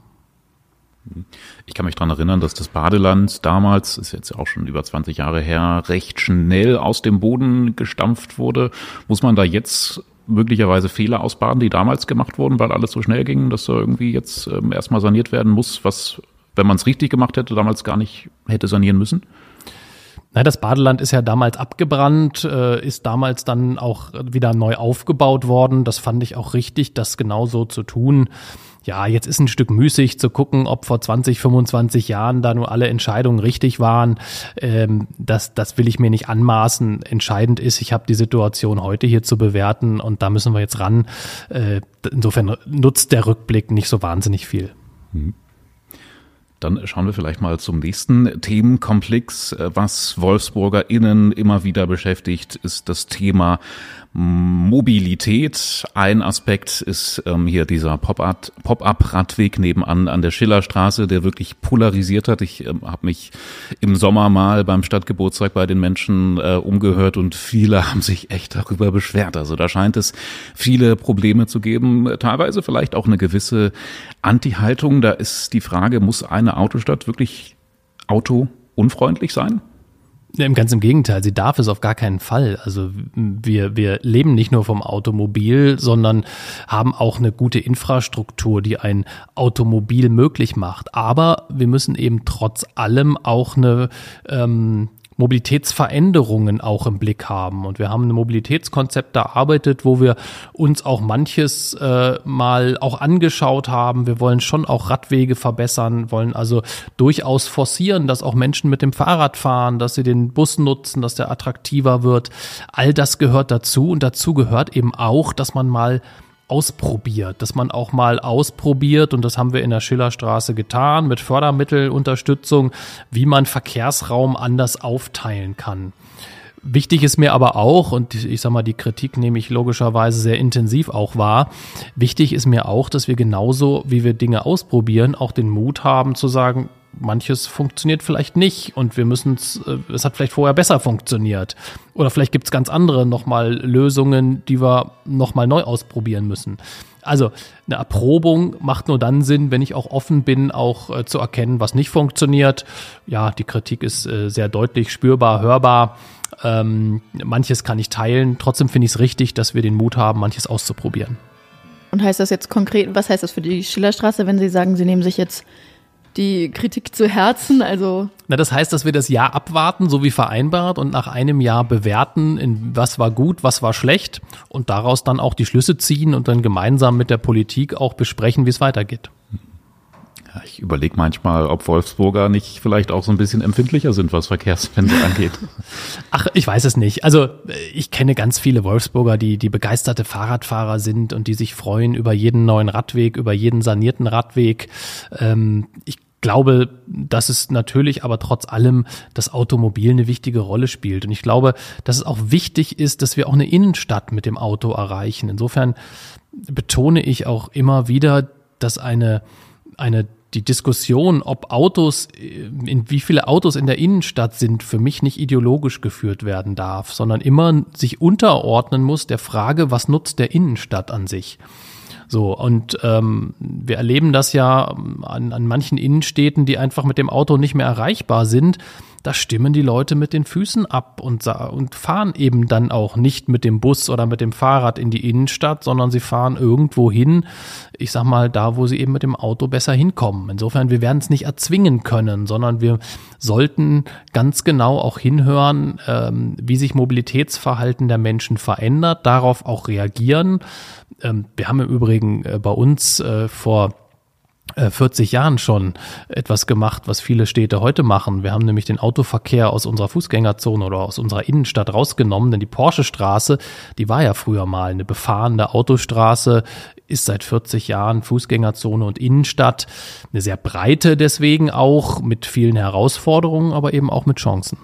Ich kann mich dran erinnern, dass das Badeland damals, ist jetzt auch schon über 20 Jahre her, recht schnell aus dem Boden gestampft wurde. Muss man da jetzt möglicherweise Fehler ausbaden, die damals gemacht wurden, weil alles so schnell ging, dass da irgendwie jetzt ähm, erstmal saniert werden muss, was, wenn man es richtig gemacht hätte, damals gar nicht hätte sanieren müssen? Na, das Badeland ist ja damals abgebrannt, äh, ist damals dann auch wieder neu aufgebaut worden. Das fand ich auch richtig, das genauso zu tun ja, jetzt ist ein Stück müßig zu gucken, ob vor 20, 25 Jahren da nur alle Entscheidungen richtig waren. Ähm, das, das will ich mir nicht anmaßen. Entscheidend ist, ich habe die Situation heute hier zu bewerten und da müssen wir jetzt ran. Äh, insofern nutzt der Rückblick nicht so wahnsinnig viel. Mhm. Dann schauen wir vielleicht mal zum nächsten Themenkomplex. Was WolfsburgerInnen immer wieder beschäftigt, ist das Thema Mobilität. Ein Aspekt ist ähm, hier dieser Pop-up-Radweg nebenan an der Schillerstraße, der wirklich polarisiert hat. Ich ähm, habe mich im Sommer mal beim Stadtgeburtstag bei den Menschen äh, umgehört und viele haben sich echt darüber beschwert. Also da scheint es viele Probleme zu geben, teilweise vielleicht auch eine gewisse Anti-Haltung. Da ist die Frage, muss eine Autostadt wirklich autounfreundlich sein? Ja, Ganz im Gegenteil, sie darf es auf gar keinen Fall. Also wir, wir leben nicht nur vom Automobil, sondern haben auch eine gute Infrastruktur, die ein Automobil möglich macht. Aber wir müssen eben trotz allem auch eine ähm, Mobilitätsveränderungen auch im Blick haben. Und wir haben ein Mobilitätskonzept erarbeitet, wo wir uns auch manches äh, mal auch angeschaut haben. Wir wollen schon auch Radwege verbessern, wollen also durchaus forcieren, dass auch Menschen mit dem Fahrrad fahren, dass sie den Bus nutzen, dass der attraktiver wird. All das gehört dazu und dazu gehört eben auch, dass man mal ausprobiert, dass man auch mal ausprobiert, und das haben wir in der Schillerstraße getan, mit Fördermittelunterstützung, wie man Verkehrsraum anders aufteilen kann. Wichtig ist mir aber auch, und ich sag mal, die Kritik nehme ich logischerweise sehr intensiv auch wahr, wichtig ist mir auch, dass wir genauso, wie wir Dinge ausprobieren, auch den Mut haben zu sagen, manches funktioniert vielleicht nicht und wir müssen es, äh, es hat vielleicht vorher besser funktioniert. Oder vielleicht gibt es ganz andere nochmal Lösungen, die wir nochmal neu ausprobieren müssen. Also eine Erprobung macht nur dann Sinn, wenn ich auch offen bin, auch äh, zu erkennen, was nicht funktioniert. Ja, die Kritik ist äh, sehr deutlich spürbar, hörbar. Ähm, manches kann ich teilen. Trotzdem finde ich es richtig, dass wir den Mut haben, manches auszuprobieren. Und heißt das jetzt konkret, was heißt das für die Schillerstraße, wenn Sie sagen, Sie nehmen sich jetzt die Kritik zu Herzen. Also Na, das heißt, dass wir das Jahr abwarten, so wie vereinbart, und nach einem Jahr bewerten, in was war gut, was war schlecht, und daraus dann auch die Schlüsse ziehen und dann gemeinsam mit der Politik auch besprechen, wie es weitergeht. Ja, ich überlege manchmal, ob Wolfsburger nicht vielleicht auch so ein bisschen empfindlicher sind, was Verkehrswende angeht. Ach, ich weiß es nicht. Also ich kenne ganz viele Wolfsburger, die, die begeisterte Fahrradfahrer sind und die sich freuen über jeden neuen Radweg, über jeden sanierten Radweg. Ähm, ich glaube, dass es natürlich aber trotz allem das Automobil eine wichtige Rolle spielt. Und ich glaube, dass es auch wichtig ist, dass wir auch eine Innenstadt mit dem Auto erreichen. Insofern betone ich auch immer wieder, dass eine, eine die Diskussion, ob Autos, in wie viele Autos in der Innenstadt sind, für mich nicht ideologisch geführt werden darf, sondern immer sich unterordnen muss der Frage, was nutzt der Innenstadt an sich. So, und ähm, wir erleben das ja an, an manchen Innenstädten, die einfach mit dem Auto nicht mehr erreichbar sind. Da stimmen die Leute mit den Füßen ab und, und fahren eben dann auch nicht mit dem Bus oder mit dem Fahrrad in die Innenstadt, sondern sie fahren irgendwo hin, ich sag mal, da, wo sie eben mit dem Auto besser hinkommen. Insofern, wir werden es nicht erzwingen können, sondern wir sollten ganz genau auch hinhören, ähm, wie sich Mobilitätsverhalten der Menschen verändert, darauf auch reagieren. Ähm, wir haben im Übrigen äh, bei uns äh, vor 40 äh, Jahren schon etwas gemacht, was viele Städte heute machen. Wir haben nämlich den Autoverkehr aus unserer Fußgängerzone oder aus unserer Innenstadt rausgenommen, denn die Porsche Straße, die war ja früher mal eine befahrene Autostraße, ist seit 40 Jahren Fußgängerzone und Innenstadt, eine sehr breite deswegen auch mit vielen Herausforderungen, aber eben auch mit Chancen.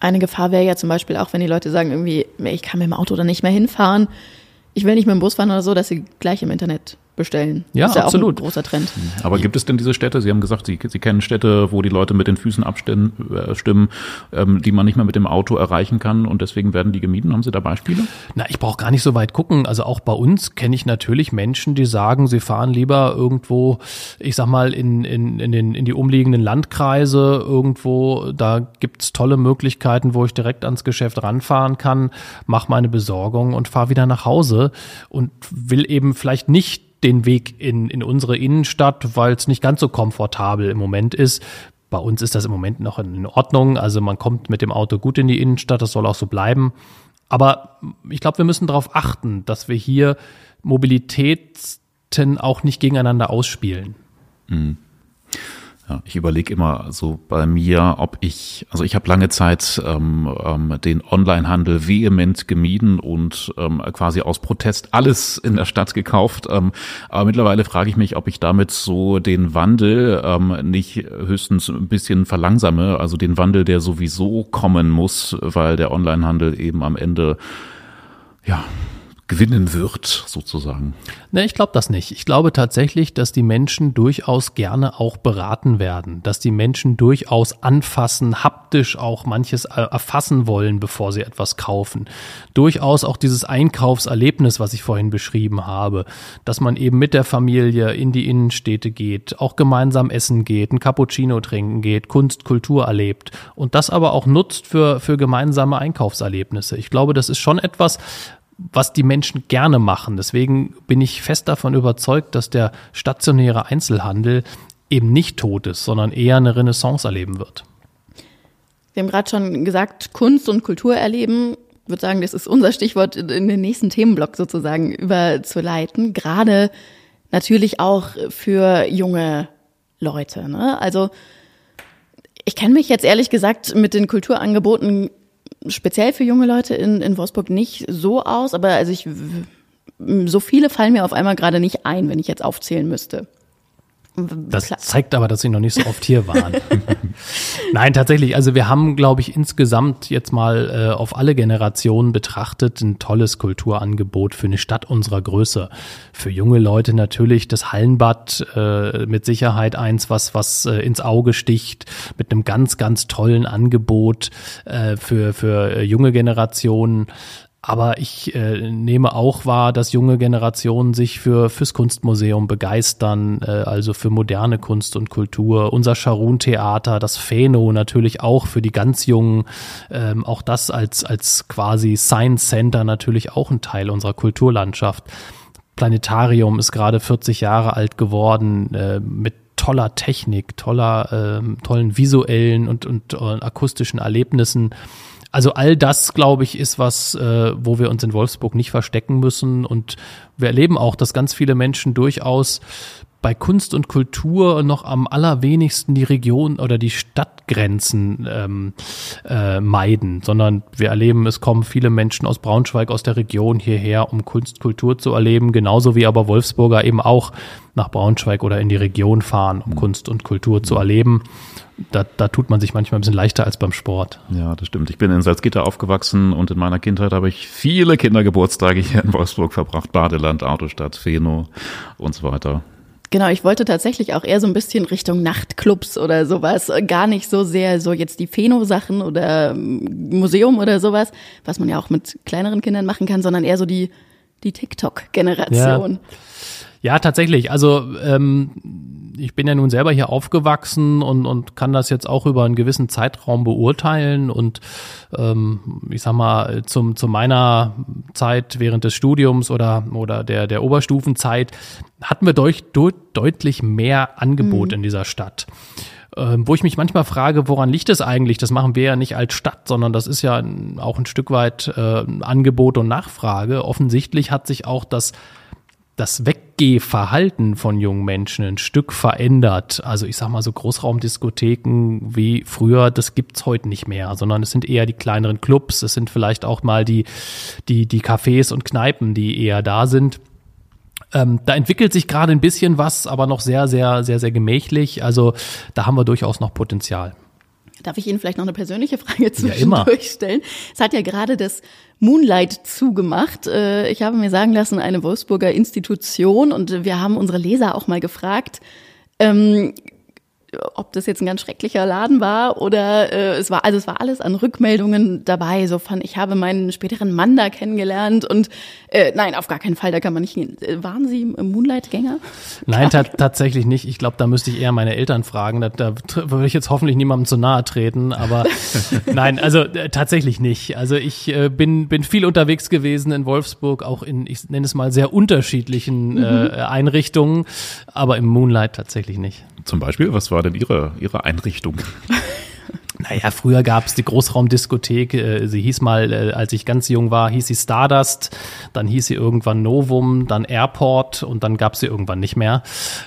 Eine Gefahr wäre ja zum Beispiel auch, wenn die Leute sagen, irgendwie, ich kann mit dem Auto da nicht mehr hinfahren, ich will nicht mit dem Bus fahren oder so, dass sie gleich im Internet bestellen. Ja, das ist ja absolut. Auch ein großer Trend. Aber gibt es denn diese Städte? Sie haben gesagt, Sie, Sie kennen Städte, wo die Leute mit den Füßen abstimmen, äh, stimmen, ähm, die man nicht mehr mit dem Auto erreichen kann und deswegen werden die gemieden. Haben Sie da Beispiele? Na, ich brauche gar nicht so weit gucken. Also auch bei uns kenne ich natürlich Menschen, die sagen, sie fahren lieber irgendwo, ich sag mal, in, in, in, den, in die umliegenden Landkreise irgendwo. Da gibt's tolle Möglichkeiten, wo ich direkt ans Geschäft ranfahren kann, mache meine Besorgung und fahre wieder nach Hause und will eben vielleicht nicht den Weg in, in unsere Innenstadt, weil es nicht ganz so komfortabel im Moment ist. Bei uns ist das im Moment noch in Ordnung. Also man kommt mit dem Auto gut in die Innenstadt, das soll auch so bleiben. Aber ich glaube, wir müssen darauf achten, dass wir hier Mobilitäten auch nicht gegeneinander ausspielen. Mhm. Ja, Ich überlege immer so bei mir, ob ich, also ich habe lange Zeit ähm, ähm, den Onlinehandel vehement gemieden und ähm, quasi aus Protest alles in der Stadt gekauft. Ähm, aber mittlerweile frage ich mich, ob ich damit so den Wandel ähm, nicht höchstens ein bisschen verlangsame, also den Wandel, der sowieso kommen muss, weil der Onlinehandel eben am Ende ja gewinnen wird, sozusagen. Ne, ich glaube das nicht. Ich glaube tatsächlich, dass die Menschen durchaus gerne auch beraten werden, dass die Menschen durchaus anfassen, haptisch auch manches erfassen wollen, bevor sie etwas kaufen. Durchaus auch dieses Einkaufserlebnis, was ich vorhin beschrieben habe, dass man eben mit der Familie in die Innenstädte geht, auch gemeinsam essen geht, ein Cappuccino trinken geht, Kunst, Kultur erlebt und das aber auch nutzt für, für gemeinsame Einkaufserlebnisse. Ich glaube, das ist schon etwas, was die Menschen gerne machen. Deswegen bin ich fest davon überzeugt, dass der stationäre Einzelhandel eben nicht tot ist, sondern eher eine Renaissance erleben wird. Wir haben gerade schon gesagt, Kunst und Kultur erleben. Ich würde sagen, das ist unser Stichwort in den nächsten Themenblock sozusagen überzuleiten. Gerade natürlich auch für junge Leute. Ne? Also ich kenne mich jetzt ehrlich gesagt mit den Kulturangeboten speziell für junge Leute in, in Wolfsburg nicht so aus, aber also ich, so viele fallen mir auf einmal gerade nicht ein, wenn ich jetzt aufzählen müsste. Das zeigt aber, dass Sie noch nicht so oft hier waren. Nein, tatsächlich. Also wir haben, glaube ich, insgesamt jetzt mal äh, auf alle Generationen betrachtet ein tolles Kulturangebot für eine Stadt unserer Größe. Für junge Leute natürlich das Hallenbad äh, mit Sicherheit eins, was was äh, ins Auge sticht, mit einem ganz ganz tollen Angebot äh, für für junge Generationen. Aber ich äh, nehme auch wahr, dass junge Generationen sich für fürs Kunstmuseum begeistern, äh, also für moderne Kunst und Kultur. Unser Scharun-Theater, das Pheno natürlich auch für die ganz Jungen. Ähm, auch das als als quasi Science Center natürlich auch ein Teil unserer Kulturlandschaft. Planetarium ist gerade 40 Jahre alt geworden äh, mit toller Technik, toller, äh, tollen visuellen und, und, und akustischen Erlebnissen. Also all das, glaube ich, ist was, äh, wo wir uns in Wolfsburg nicht verstecken müssen. Und wir erleben auch, dass ganz viele Menschen durchaus bei Kunst und Kultur noch am allerwenigsten die Region oder die Stadtgrenzen ähm, äh, meiden, sondern wir erleben, es kommen viele Menschen aus Braunschweig, aus der Region hierher, um Kunst, Kultur zu erleben, genauso wie aber Wolfsburger eben auch nach Braunschweig oder in die Region fahren, um Kunst und Kultur zu erleben da, da tut man sich manchmal ein bisschen leichter als beim Sport. Ja, das stimmt. Ich bin in Salzgitter aufgewachsen und in meiner Kindheit habe ich viele Kindergeburtstage hier in Wolfsburg verbracht. Badeland, Autostadt, Feno und so weiter. Genau, ich wollte tatsächlich auch eher so ein bisschen Richtung Nachtclubs oder sowas. Gar nicht so sehr so jetzt die Pheno-Sachen oder ähm, Museum oder sowas, was man ja auch mit kleineren Kindern machen kann, sondern eher so die, die TikTok-Generation. Ja. Ja, tatsächlich. Also ähm, ich bin ja nun selber hier aufgewachsen und, und kann das jetzt auch über einen gewissen Zeitraum beurteilen. Und ähm, ich sag mal, zum, zu meiner Zeit während des Studiums oder, oder der, der Oberstufenzeit hatten wir durch, durch, deutlich mehr Angebot mhm. in dieser Stadt. Ähm, wo ich mich manchmal frage, woran liegt es eigentlich? Das machen wir ja nicht als Stadt, sondern das ist ja auch ein Stück weit äh, Angebot und Nachfrage. Offensichtlich hat sich auch das das Weggehverhalten von jungen Menschen ein Stück verändert. Also ich sag mal so Großraumdiskotheken wie früher, das gibt's heute nicht mehr, sondern es sind eher die kleineren Clubs, es sind vielleicht auch mal die, die, die Cafés und Kneipen, die eher da sind. Ähm, da entwickelt sich gerade ein bisschen was, aber noch sehr, sehr, sehr, sehr gemächlich. Also da haben wir durchaus noch Potenzial. Darf ich Ihnen vielleicht noch eine persönliche Frage zwischendurch ja, stellen? Es hat ja gerade das Moonlight zugemacht. Äh, ich habe mir sagen lassen, eine Wolfsburger Institution und wir haben unsere Leser auch mal gefragt, ähm, ob das jetzt ein ganz schrecklicher Laden war oder äh, es war, also es war alles an Rückmeldungen dabei, so von, ich habe meinen späteren Mann da kennengelernt und äh, nein, auf gar keinen Fall, da kann man nicht hin. Äh, waren Sie Moonlight-Gänger? Nein, ta tatsächlich nicht. Ich glaube, da müsste ich eher meine Eltern fragen. Da, da würde ich jetzt hoffentlich niemandem zu nahe treten, aber nein, also äh, tatsächlich nicht. Also ich äh, bin, bin viel unterwegs gewesen in Wolfsburg, auch in, ich nenne es mal, sehr unterschiedlichen mhm. äh, Einrichtungen, aber im Moonlight tatsächlich nicht. Zum Beispiel, was war denn Ihre, Ihre Einrichtung? Naja, früher gab es die Großraumdiskothek. Äh, sie hieß mal, äh, als ich ganz jung war, hieß sie Stardust. Dann hieß sie irgendwann Novum, dann Airport und dann gab sie irgendwann nicht mehr.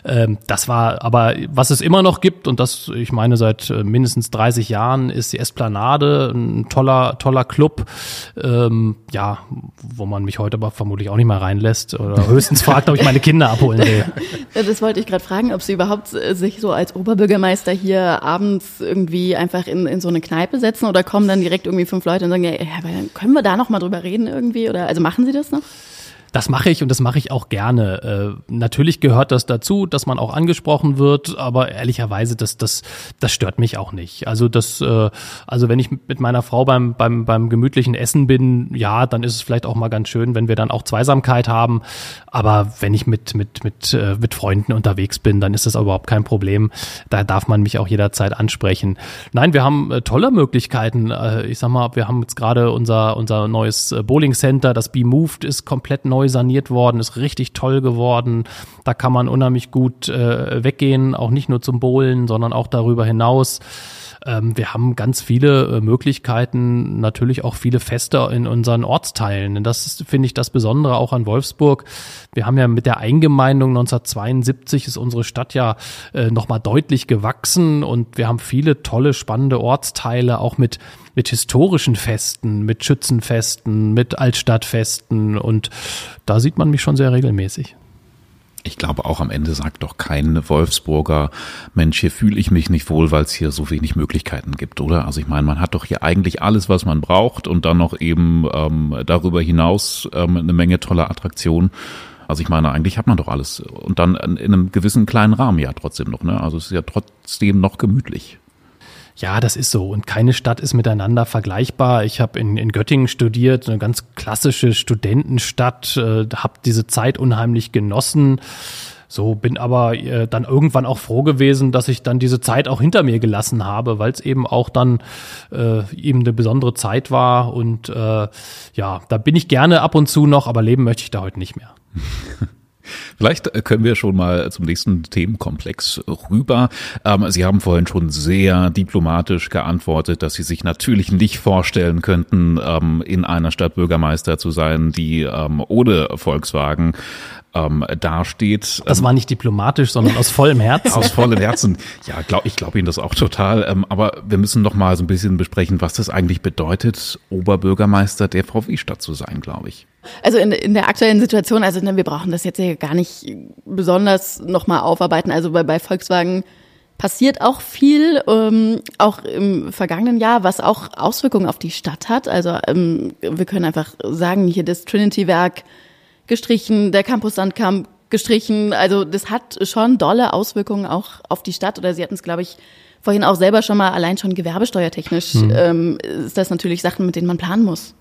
Ähm, das war aber, was es immer noch gibt und das, ich meine, seit äh, mindestens 30 Jahren ist die Esplanade ein toller, toller Club. Ähm, ja, wo man mich heute aber vermutlich auch nicht mehr reinlässt oder höchstens fragt, ob ich meine Kinder abholen will. Das wollte ich gerade fragen, ob Sie überhaupt sich so als Oberbürgermeister hier abends irgendwie einfach in in, so eine Kneipe setzen oder kommen dann direkt irgendwie fünf Leute und sagen, ja, können wir da noch mal drüber reden irgendwie? Oder also machen Sie das noch? Das mache ich und das mache ich auch gerne. Äh, natürlich gehört das dazu, dass man auch angesprochen wird, aber ehrlicherweise, das, das, das stört mich auch nicht. Also das, äh, also wenn ich mit meiner Frau beim, beim, beim gemütlichen Essen bin, ja, dann ist es vielleicht auch mal ganz schön, wenn wir dann auch Zweisamkeit haben. Aber wenn ich mit, mit, mit, äh, mit Freunden unterwegs bin, dann ist das überhaupt kein Problem. Da darf man mich auch jederzeit ansprechen. Nein, wir haben äh, tolle Möglichkeiten. Äh, ich sag mal, wir haben jetzt gerade unser, unser neues äh, Bowling Center, das Be Moved ist komplett neu saniert worden, ist richtig toll geworden. Da kann man unheimlich gut äh, weggehen, auch nicht nur zum Bowlen, sondern auch darüber hinaus. Ähm, wir haben ganz viele äh, Möglichkeiten, natürlich auch viele Feste in unseren Ortsteilen. Das ist, finde ich, das Besondere auch an Wolfsburg. Wir haben ja mit der Eingemeindung 1972 ist unsere Stadt ja äh, nochmal deutlich gewachsen und wir haben viele tolle, spannende Ortsteile, auch mit mit historischen Festen, mit Schützenfesten, mit Altstadtfesten und da sieht man mich schon sehr regelmäßig. Ich glaube auch am Ende sagt doch kein Wolfsburger, Mensch, hier fühle ich mich nicht wohl, weil es hier so wenig Möglichkeiten gibt, oder? Also ich meine, man hat doch hier eigentlich alles, was man braucht und dann noch eben ähm, darüber hinaus ähm, eine Menge toller Attraktionen. Also ich meine, eigentlich hat man doch alles und dann in einem gewissen kleinen Rahmen ja trotzdem noch, ne? Also es ist ja trotzdem noch gemütlich. Ja, das ist so. Und keine Stadt ist miteinander vergleichbar. Ich habe in, in Göttingen studiert, eine ganz klassische Studentenstadt, äh, habe diese Zeit unheimlich genossen. So bin aber äh, dann irgendwann auch froh gewesen, dass ich dann diese Zeit auch hinter mir gelassen habe, weil es eben auch dann äh, eben eine besondere Zeit war. Und äh, ja, da bin ich gerne ab und zu noch, aber leben möchte ich da heute nicht mehr. Vielleicht können wir schon mal zum nächsten Themenkomplex rüber. Ähm, Sie haben vorhin schon sehr diplomatisch geantwortet, dass Sie sich natürlich nicht vorstellen könnten, ähm, in einer Stadt Bürgermeister zu sein, die ähm, ohne Volkswagen ähm, dasteht. Das war nicht diplomatisch, sondern aus vollem Herzen. aus vollem Herzen. Ja, glaub, ich glaube Ihnen das auch total. Ähm, aber wir müssen noch mal so ein bisschen besprechen, was das eigentlich bedeutet, Oberbürgermeister der VW-Stadt zu sein, glaube ich. Also in, in der aktuellen Situation, also ne, wir brauchen das jetzt hier gar nicht besonders noch mal aufarbeiten. Also bei, bei Volkswagen passiert auch viel, ähm, auch im vergangenen Jahr, was auch Auswirkungen auf die Stadt hat. Also ähm, wir können einfach sagen, hier das Trinity-Werk gestrichen, der Campus Sandkamp gestrichen. Also das hat schon dolle Auswirkungen auch auf die Stadt. Oder Sie hatten es, glaube ich, vorhin auch selber schon mal, allein schon gewerbesteuertechnisch hm. ähm, ist das natürlich Sachen, mit denen man planen muss.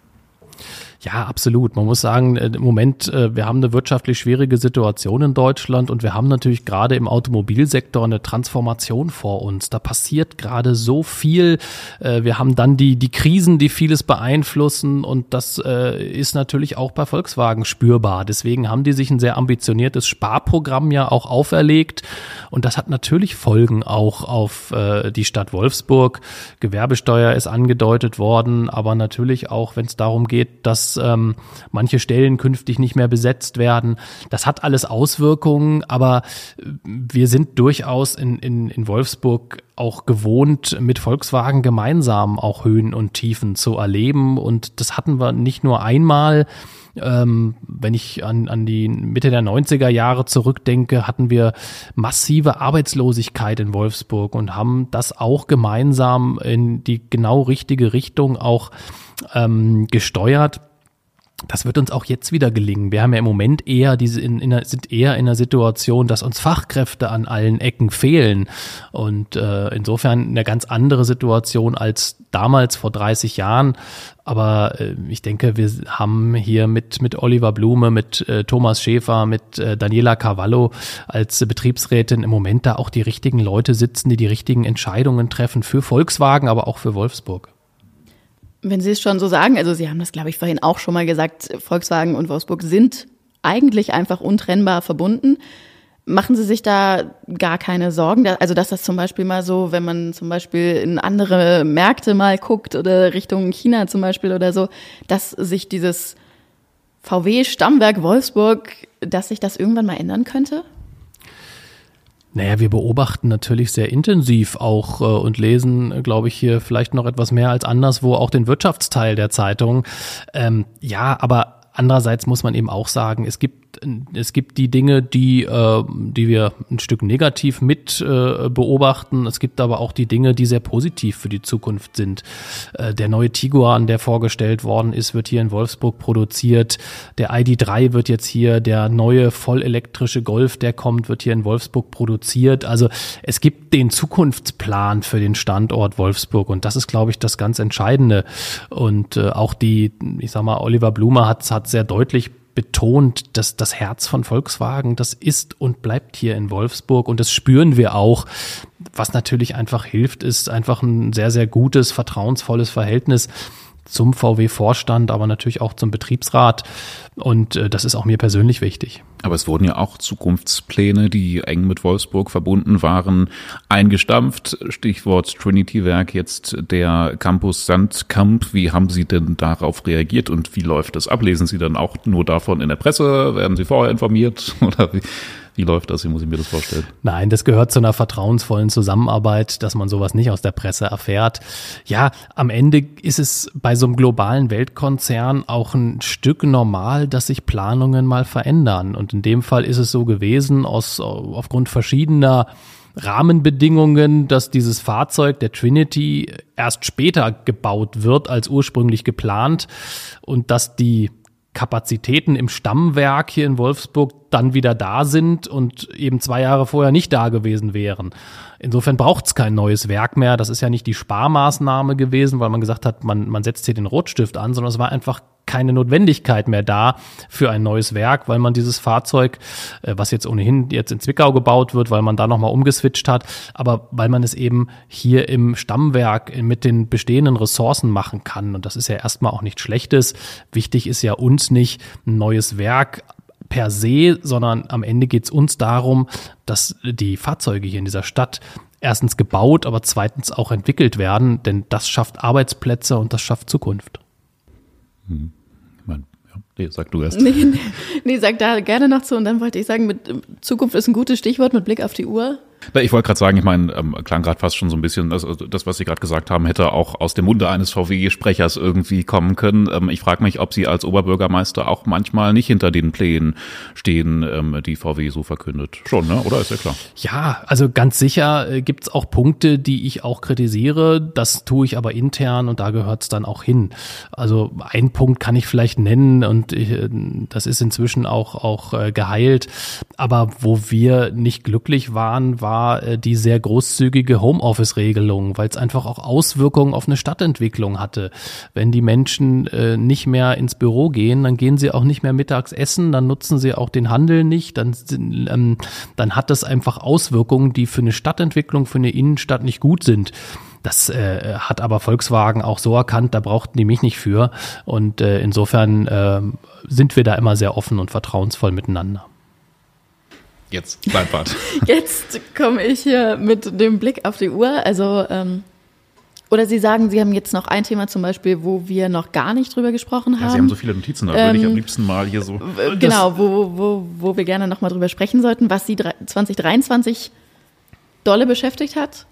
Ja, absolut. Man muss sagen, äh, im Moment, äh, wir haben eine wirtschaftlich schwierige Situation in Deutschland und wir haben natürlich gerade im Automobilsektor eine Transformation vor uns. Da passiert gerade so viel. Äh, wir haben dann die, die Krisen, die vieles beeinflussen und das ist natürlich auch bei Volkswagen spürbar. Deswegen haben die sich ein sehr ambitioniertes Sparprogramm ja auch auferlegt und das hat natürlich Folgen auch auf die Stadt Wolfsburg. Gewerbesteuer ist angedeutet worden, aber natürlich auch, wenn es darum geht, dass ähm, manche Stellen künftig nicht mehr besetzt werden. Das hat alles Auswirkungen, aber äh, wir sind durchaus in, in, in Wolfsburg auch gewohnt, mit Volkswagen gemeinsam auch Höhen und Tiefen zu erleben. Und das hatten wir nicht nur einmal. Ähm, wenn ich an, an die Mitte der 90er Jahre zurückdenke, hatten wir massive Arbeitslosigkeit in Wolfsburg und haben das auch gemeinsam in die genau richtige Richtung auch ähm, gesteuert das wird uns auch jetzt wieder gelingen. Wir haben ja im Moment eher diese in, in sind eher in einer Situation, dass uns Fachkräfte an allen Ecken fehlen und äh, insofern eine ganz andere Situation als damals vor 30 Jahren. Aber äh, ich denke, wir haben hier mit mit Oliver Blume, mit äh, Thomas Schäfer, mit äh, Daniela Cavallo als Betriebsrätin im Moment da auch die richtigen Leute sitzen, die die richtigen Entscheidungen treffen für Volkswagen, aber auch für Wolfsburg. Wenn Sie es schon so sagen, also Sie haben das, glaube ich, vorhin auch schon mal gesagt, Volkswagen und Wolfsburg sind eigentlich einfach untrennbar verbunden. Machen Sie sich da gar keine Sorgen? Also, dass das zum Beispiel mal so, wenn man zum Beispiel in andere Märkte mal guckt oder Richtung China zum Beispiel oder so, dass sich dieses VW-Stammwerk Wolfsburg, dass sich das irgendwann mal ändern könnte? Naja, wir beobachten natürlich sehr intensiv auch äh, und lesen, glaube ich, hier vielleicht noch etwas mehr als anderswo auch den Wirtschaftsteil der Zeitung. Ähm, ja, aber andererseits muss man eben auch sagen, es gibt es gibt die Dinge, die, äh, die wir ein Stück negativ mit äh, beobachten. Es gibt aber auch die Dinge, die sehr positiv für die Zukunft sind. Äh, der neue Tiguan, der vorgestellt worden ist, wird hier in Wolfsburg produziert. Der ID3 wird jetzt hier, der neue vollelektrische Golf, der kommt, wird hier in Wolfsburg produziert. Also es gibt den Zukunftsplan für den Standort Wolfsburg und das ist, glaube ich, das ganz Entscheidende. Und äh, auch die, ich sag mal, Oliver Blumer hat, hat sehr deutlich betont, dass das Herz von Volkswagen, das ist und bleibt hier in Wolfsburg und das spüren wir auch. Was natürlich einfach hilft, ist einfach ein sehr, sehr gutes, vertrauensvolles Verhältnis zum VW-Vorstand, aber natürlich auch zum Betriebsrat. Und äh, das ist auch mir persönlich wichtig. Aber es wurden ja auch Zukunftspläne, die eng mit Wolfsburg verbunden waren, eingestampft. Stichwort Trinity-Werk, jetzt der Campus Sandkamp. Wie haben Sie denn darauf reagiert und wie läuft das ab? Lesen Sie dann auch nur davon in der Presse? Werden Sie vorher informiert? Oder wie, wie läuft das? Wie muss ich mir das vorstellen? Nein, das gehört zu einer vertrauensvollen Zusammenarbeit, dass man sowas nicht aus der Presse erfährt. Ja, am Ende ist es bei so einem globalen Weltkonzern auch ein Stück normal, dass sich Planungen mal verändern. Und in dem Fall ist es so gewesen, aus, aufgrund verschiedener Rahmenbedingungen, dass dieses Fahrzeug der Trinity erst später gebaut wird als ursprünglich geplant und dass die Kapazitäten im Stammwerk hier in Wolfsburg dann wieder da sind und eben zwei Jahre vorher nicht da gewesen wären. Insofern braucht es kein neues Werk mehr. Das ist ja nicht die Sparmaßnahme gewesen, weil man gesagt hat, man, man setzt hier den Rotstift an, sondern es war einfach keine Notwendigkeit mehr da für ein neues Werk, weil man dieses Fahrzeug, äh, was jetzt ohnehin jetzt in Zwickau gebaut wird, weil man da nochmal umgeswitcht hat, aber weil man es eben hier im Stammwerk mit den bestehenden Ressourcen machen kann. Und das ist ja erstmal auch nichts Schlechtes. Wichtig ist ja uns nicht ein neues Werk per se, sondern am Ende geht es uns darum, dass die Fahrzeuge hier in dieser Stadt erstens gebaut, aber zweitens auch entwickelt werden, denn das schafft Arbeitsplätze und das schafft Zukunft. Hm. Ich ja, nee, sag du erst. Nee, nee, nee, sag da gerne noch zu und dann wollte ich sagen, mit Zukunft ist ein gutes Stichwort mit Blick auf die Uhr. Ich wollte gerade sagen, ich meine, ähm, klang gerade fast schon so ein bisschen, also das, was Sie gerade gesagt haben, hätte auch aus dem Munde eines VW-Sprechers irgendwie kommen können. Ähm, ich frage mich, ob Sie als Oberbürgermeister auch manchmal nicht hinter den Plänen stehen, ähm, die VW so verkündet. Schon, ne? oder ist ja klar? Ja, also ganz sicher äh, gibt's auch Punkte, die ich auch kritisiere. Das tue ich aber intern und da gehört's dann auch hin. Also ein Punkt kann ich vielleicht nennen und ich, äh, das ist inzwischen auch, auch äh, geheilt. Aber wo wir nicht glücklich waren, war war äh, die sehr großzügige Homeoffice-Regelung, weil es einfach auch Auswirkungen auf eine Stadtentwicklung hatte. Wenn die Menschen äh, nicht mehr ins Büro gehen, dann gehen sie auch nicht mehr mittags essen, dann nutzen sie auch den Handel nicht, dann, ähm, dann hat das einfach Auswirkungen, die für eine Stadtentwicklung, für eine Innenstadt nicht gut sind. Das äh, hat aber Volkswagen auch so erkannt, da brauchten die mich nicht für. Und äh, insofern äh, sind wir da immer sehr offen und vertrauensvoll miteinander. Jetzt, Kleinbart. Jetzt komme ich hier mit dem Blick auf die Uhr. Also, ähm, oder Sie sagen, Sie haben jetzt noch ein Thema zum Beispiel, wo wir noch gar nicht drüber gesprochen haben. Ja, Sie haben so viele Notizen, da ähm, würde ich am ähm, liebsten mal hier so. Genau, wo, wo, wo wir gerne noch mal drüber sprechen sollten, was Sie 2023 dolle beschäftigt hat.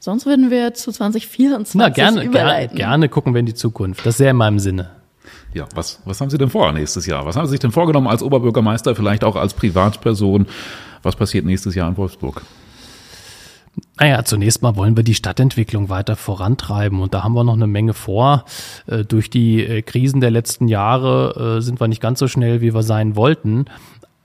Sonst würden wir zu 2024 Na, gerne, überleiten. Gerne, gerne gucken wir in die Zukunft. Das ist sehr in meinem Sinne. Ja, was, was haben Sie denn vor nächstes Jahr? Was haben Sie sich denn vorgenommen als Oberbürgermeister, vielleicht auch als Privatperson? Was passiert nächstes Jahr in Wolfsburg? Naja, zunächst mal wollen wir die Stadtentwicklung weiter vorantreiben und da haben wir noch eine Menge vor. Äh, durch die äh, Krisen der letzten Jahre äh, sind wir nicht ganz so schnell, wie wir sein wollten.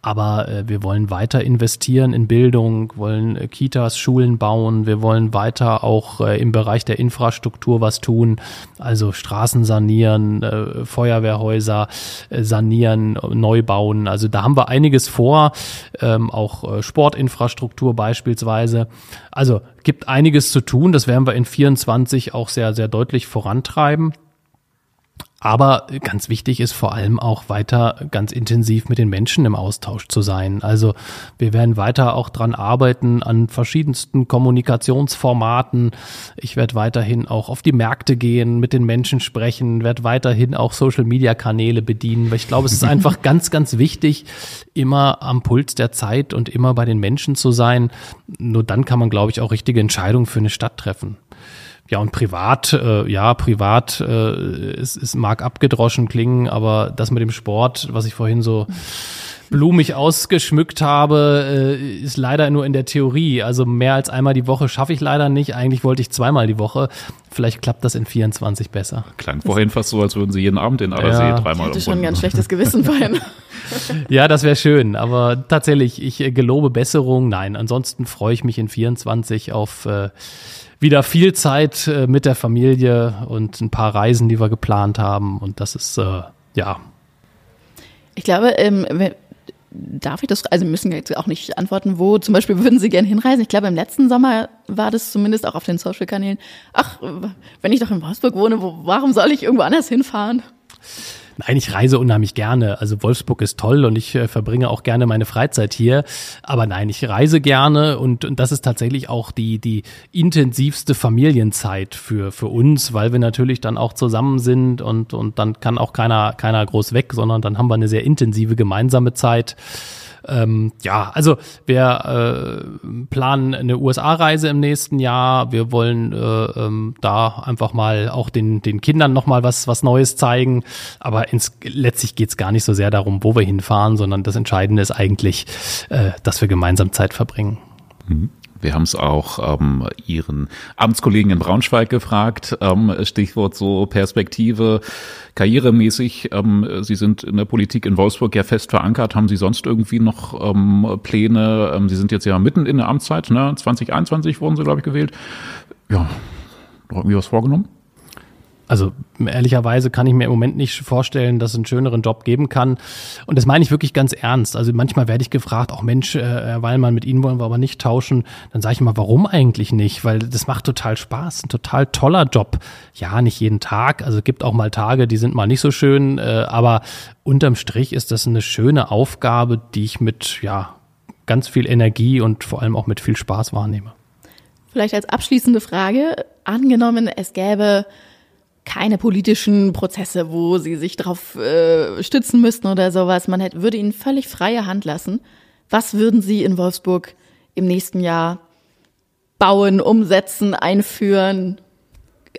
Aber äh, wir wollen weiter investieren in Bildung, wollen äh, Kitas, Schulen bauen. Wir wollen weiter auch äh, im Bereich der Infrastruktur was tun. Also Straßen sanieren, äh, Feuerwehrhäuser äh, sanieren, neu bauen. Also da haben wir einiges vor. Ähm, auch äh, Sportinfrastruktur beispielsweise. Also gibt einiges zu tun. Das werden wir in 24 auch sehr, sehr deutlich vorantreiben. Aber ganz wichtig ist vor allem auch weiter ganz intensiv mit den Menschen im Austausch zu sein. Also wir werden weiter auch dran arbeiten an verschiedensten Kommunikationsformaten. Ich werde weiterhin auch auf die Märkte gehen, mit den Menschen sprechen, werde weiterhin auch Social-Media-Kanäle bedienen, weil ich glaube, es ist einfach ganz, ganz wichtig, immer am Puls der Zeit und immer bei den Menschen zu sein. Nur dann kann man, glaube ich, auch richtige Entscheidungen für eine Stadt treffen. Ja, und privat, äh, ja, privat äh, es, es mag abgedroschen klingen, aber das mit dem Sport, was ich vorhin so blumig ausgeschmückt habe, äh, ist leider nur in der Theorie. Also mehr als einmal die Woche schaffe ich leider nicht. Eigentlich wollte ich zweimal die Woche. Vielleicht klappt das in 24 besser. Klang vorhin fast so, als würden Sie jeden Abend in Allersee ja. dreimal Ich hatte schon ein ganz schlechtes Gewissen vorhin. ja, das wäre schön. Aber tatsächlich, ich äh, gelobe Besserung. Nein, ansonsten freue ich mich in 24 auf äh, wieder viel Zeit äh, mit der Familie und ein paar Reisen, die wir geplant haben. Und das ist, äh, ja. Ich glaube, ähm, darf ich das, also müssen jetzt auch nicht antworten, wo zum Beispiel würden Sie gerne hinreisen? Ich glaube, im letzten Sommer war das zumindest auch auf den Social-Kanälen. Ach, wenn ich doch in Wolfsburg wohne, wo, warum soll ich irgendwo anders hinfahren? Nein, ich reise unheimlich gerne. Also Wolfsburg ist toll und ich äh, verbringe auch gerne meine Freizeit hier. Aber nein, ich reise gerne und, und das ist tatsächlich auch die, die intensivste Familienzeit für, für uns, weil wir natürlich dann auch zusammen sind und, und dann kann auch keiner, keiner groß weg, sondern dann haben wir eine sehr intensive gemeinsame Zeit. Ähm, ja, also wir äh, planen eine USA-Reise im nächsten Jahr. Wir wollen äh, ähm, da einfach mal auch den, den Kindern nochmal was, was Neues zeigen. Aber ins, letztlich geht's gar nicht so sehr darum, wo wir hinfahren, sondern das Entscheidende ist eigentlich, äh, dass wir gemeinsam Zeit verbringen. Mhm. Wir haben es auch ähm, Ihren Amtskollegen in Braunschweig gefragt. Ähm, Stichwort so Perspektive, karrieremäßig. Ähm, Sie sind in der Politik in Wolfsburg ja fest verankert. Haben Sie sonst irgendwie noch ähm, Pläne? Ähm, Sie sind jetzt ja mitten in der Amtszeit, ne? 2021 wurden Sie, glaube ich, gewählt. Ja, irgendwie was vorgenommen? Also ehrlicherweise kann ich mir im Moment nicht vorstellen, dass es einen schöneren Job geben kann. Und das meine ich wirklich ganz ernst. Also manchmal werde ich gefragt, auch Mensch, äh, Herr Weilmann, mit Ihnen wollen wir aber nicht tauschen. Dann sage ich mal, warum eigentlich nicht? Weil das macht total Spaß, ein total toller Job. Ja, nicht jeden Tag. Also es gibt auch mal Tage, die sind mal nicht so schön. Äh, aber unterm Strich ist das eine schöne Aufgabe, die ich mit ja ganz viel Energie und vor allem auch mit viel Spaß wahrnehme. Vielleicht als abschließende Frage, angenommen, es gäbe keine politischen Prozesse, wo sie sich darauf äh, stützen müssten oder sowas. Man hätte, würde ihnen völlig freie Hand lassen. Was würden Sie in Wolfsburg im nächsten Jahr bauen, umsetzen, einführen?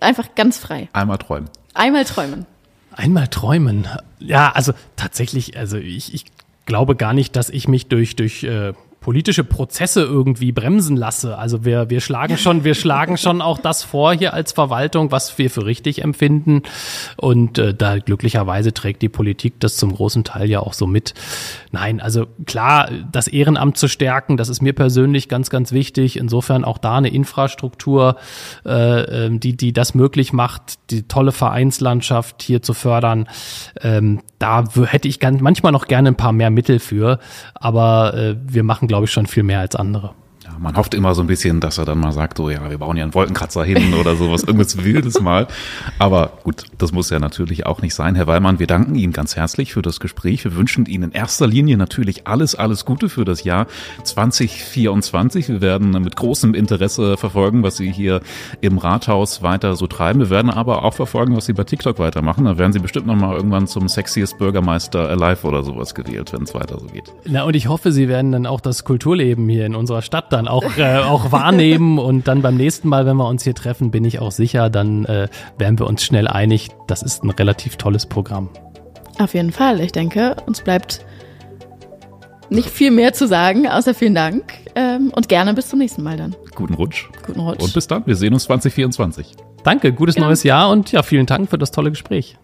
Einfach ganz frei. Einmal träumen. Einmal träumen. Einmal träumen. Ja, also tatsächlich, also ich, ich glaube gar nicht, dass ich mich durch, durch äh, politische Prozesse irgendwie bremsen lasse. Also wir, wir schlagen schon, wir schlagen schon auch das vor hier als Verwaltung, was wir für richtig empfinden. Und äh, da glücklicherweise trägt die Politik das zum großen Teil ja auch so mit. Nein, also klar, das Ehrenamt zu stärken, das ist mir persönlich ganz, ganz wichtig. Insofern auch da eine Infrastruktur, äh, ähm, die, die das möglich macht, die tolle Vereinslandschaft hier zu fördern. Ähm, da hätte ich ganz, manchmal noch gerne ein paar mehr Mittel für, aber äh, wir machen, glaube ich, schon viel mehr als andere man hofft immer so ein bisschen, dass er dann mal sagt, so ja, wir bauen ja einen Wolkenkratzer hin oder sowas, irgendwas Wildes mal. Aber gut, das muss ja natürlich auch nicht sein. Herr Weilmann, wir danken Ihnen ganz herzlich für das Gespräch. Wir wünschen Ihnen in erster Linie natürlich alles, alles Gute für das Jahr 2024. Wir werden mit großem Interesse verfolgen, was Sie hier im Rathaus weiter so treiben. Wir werden aber auch verfolgen, was Sie bei TikTok weitermachen. Da werden Sie bestimmt noch mal irgendwann zum Sexiest Bürgermeister Alive oder sowas gewählt, wenn es weiter so geht. Na, und ich hoffe, Sie werden dann auch das Kulturleben hier in unserer Stadt dann auch, äh, auch wahrnehmen und dann beim nächsten Mal, wenn wir uns hier treffen, bin ich auch sicher, dann äh, werden wir uns schnell einig. Das ist ein relativ tolles Programm. Auf jeden Fall. Ich denke, uns bleibt nicht viel mehr zu sagen, außer vielen Dank ähm, und gerne bis zum nächsten Mal dann. Guten Rutsch. Guten Rutsch. Und bis dann. Wir sehen uns 2024. Danke, gutes ja. neues Jahr und ja, vielen Dank für das tolle Gespräch.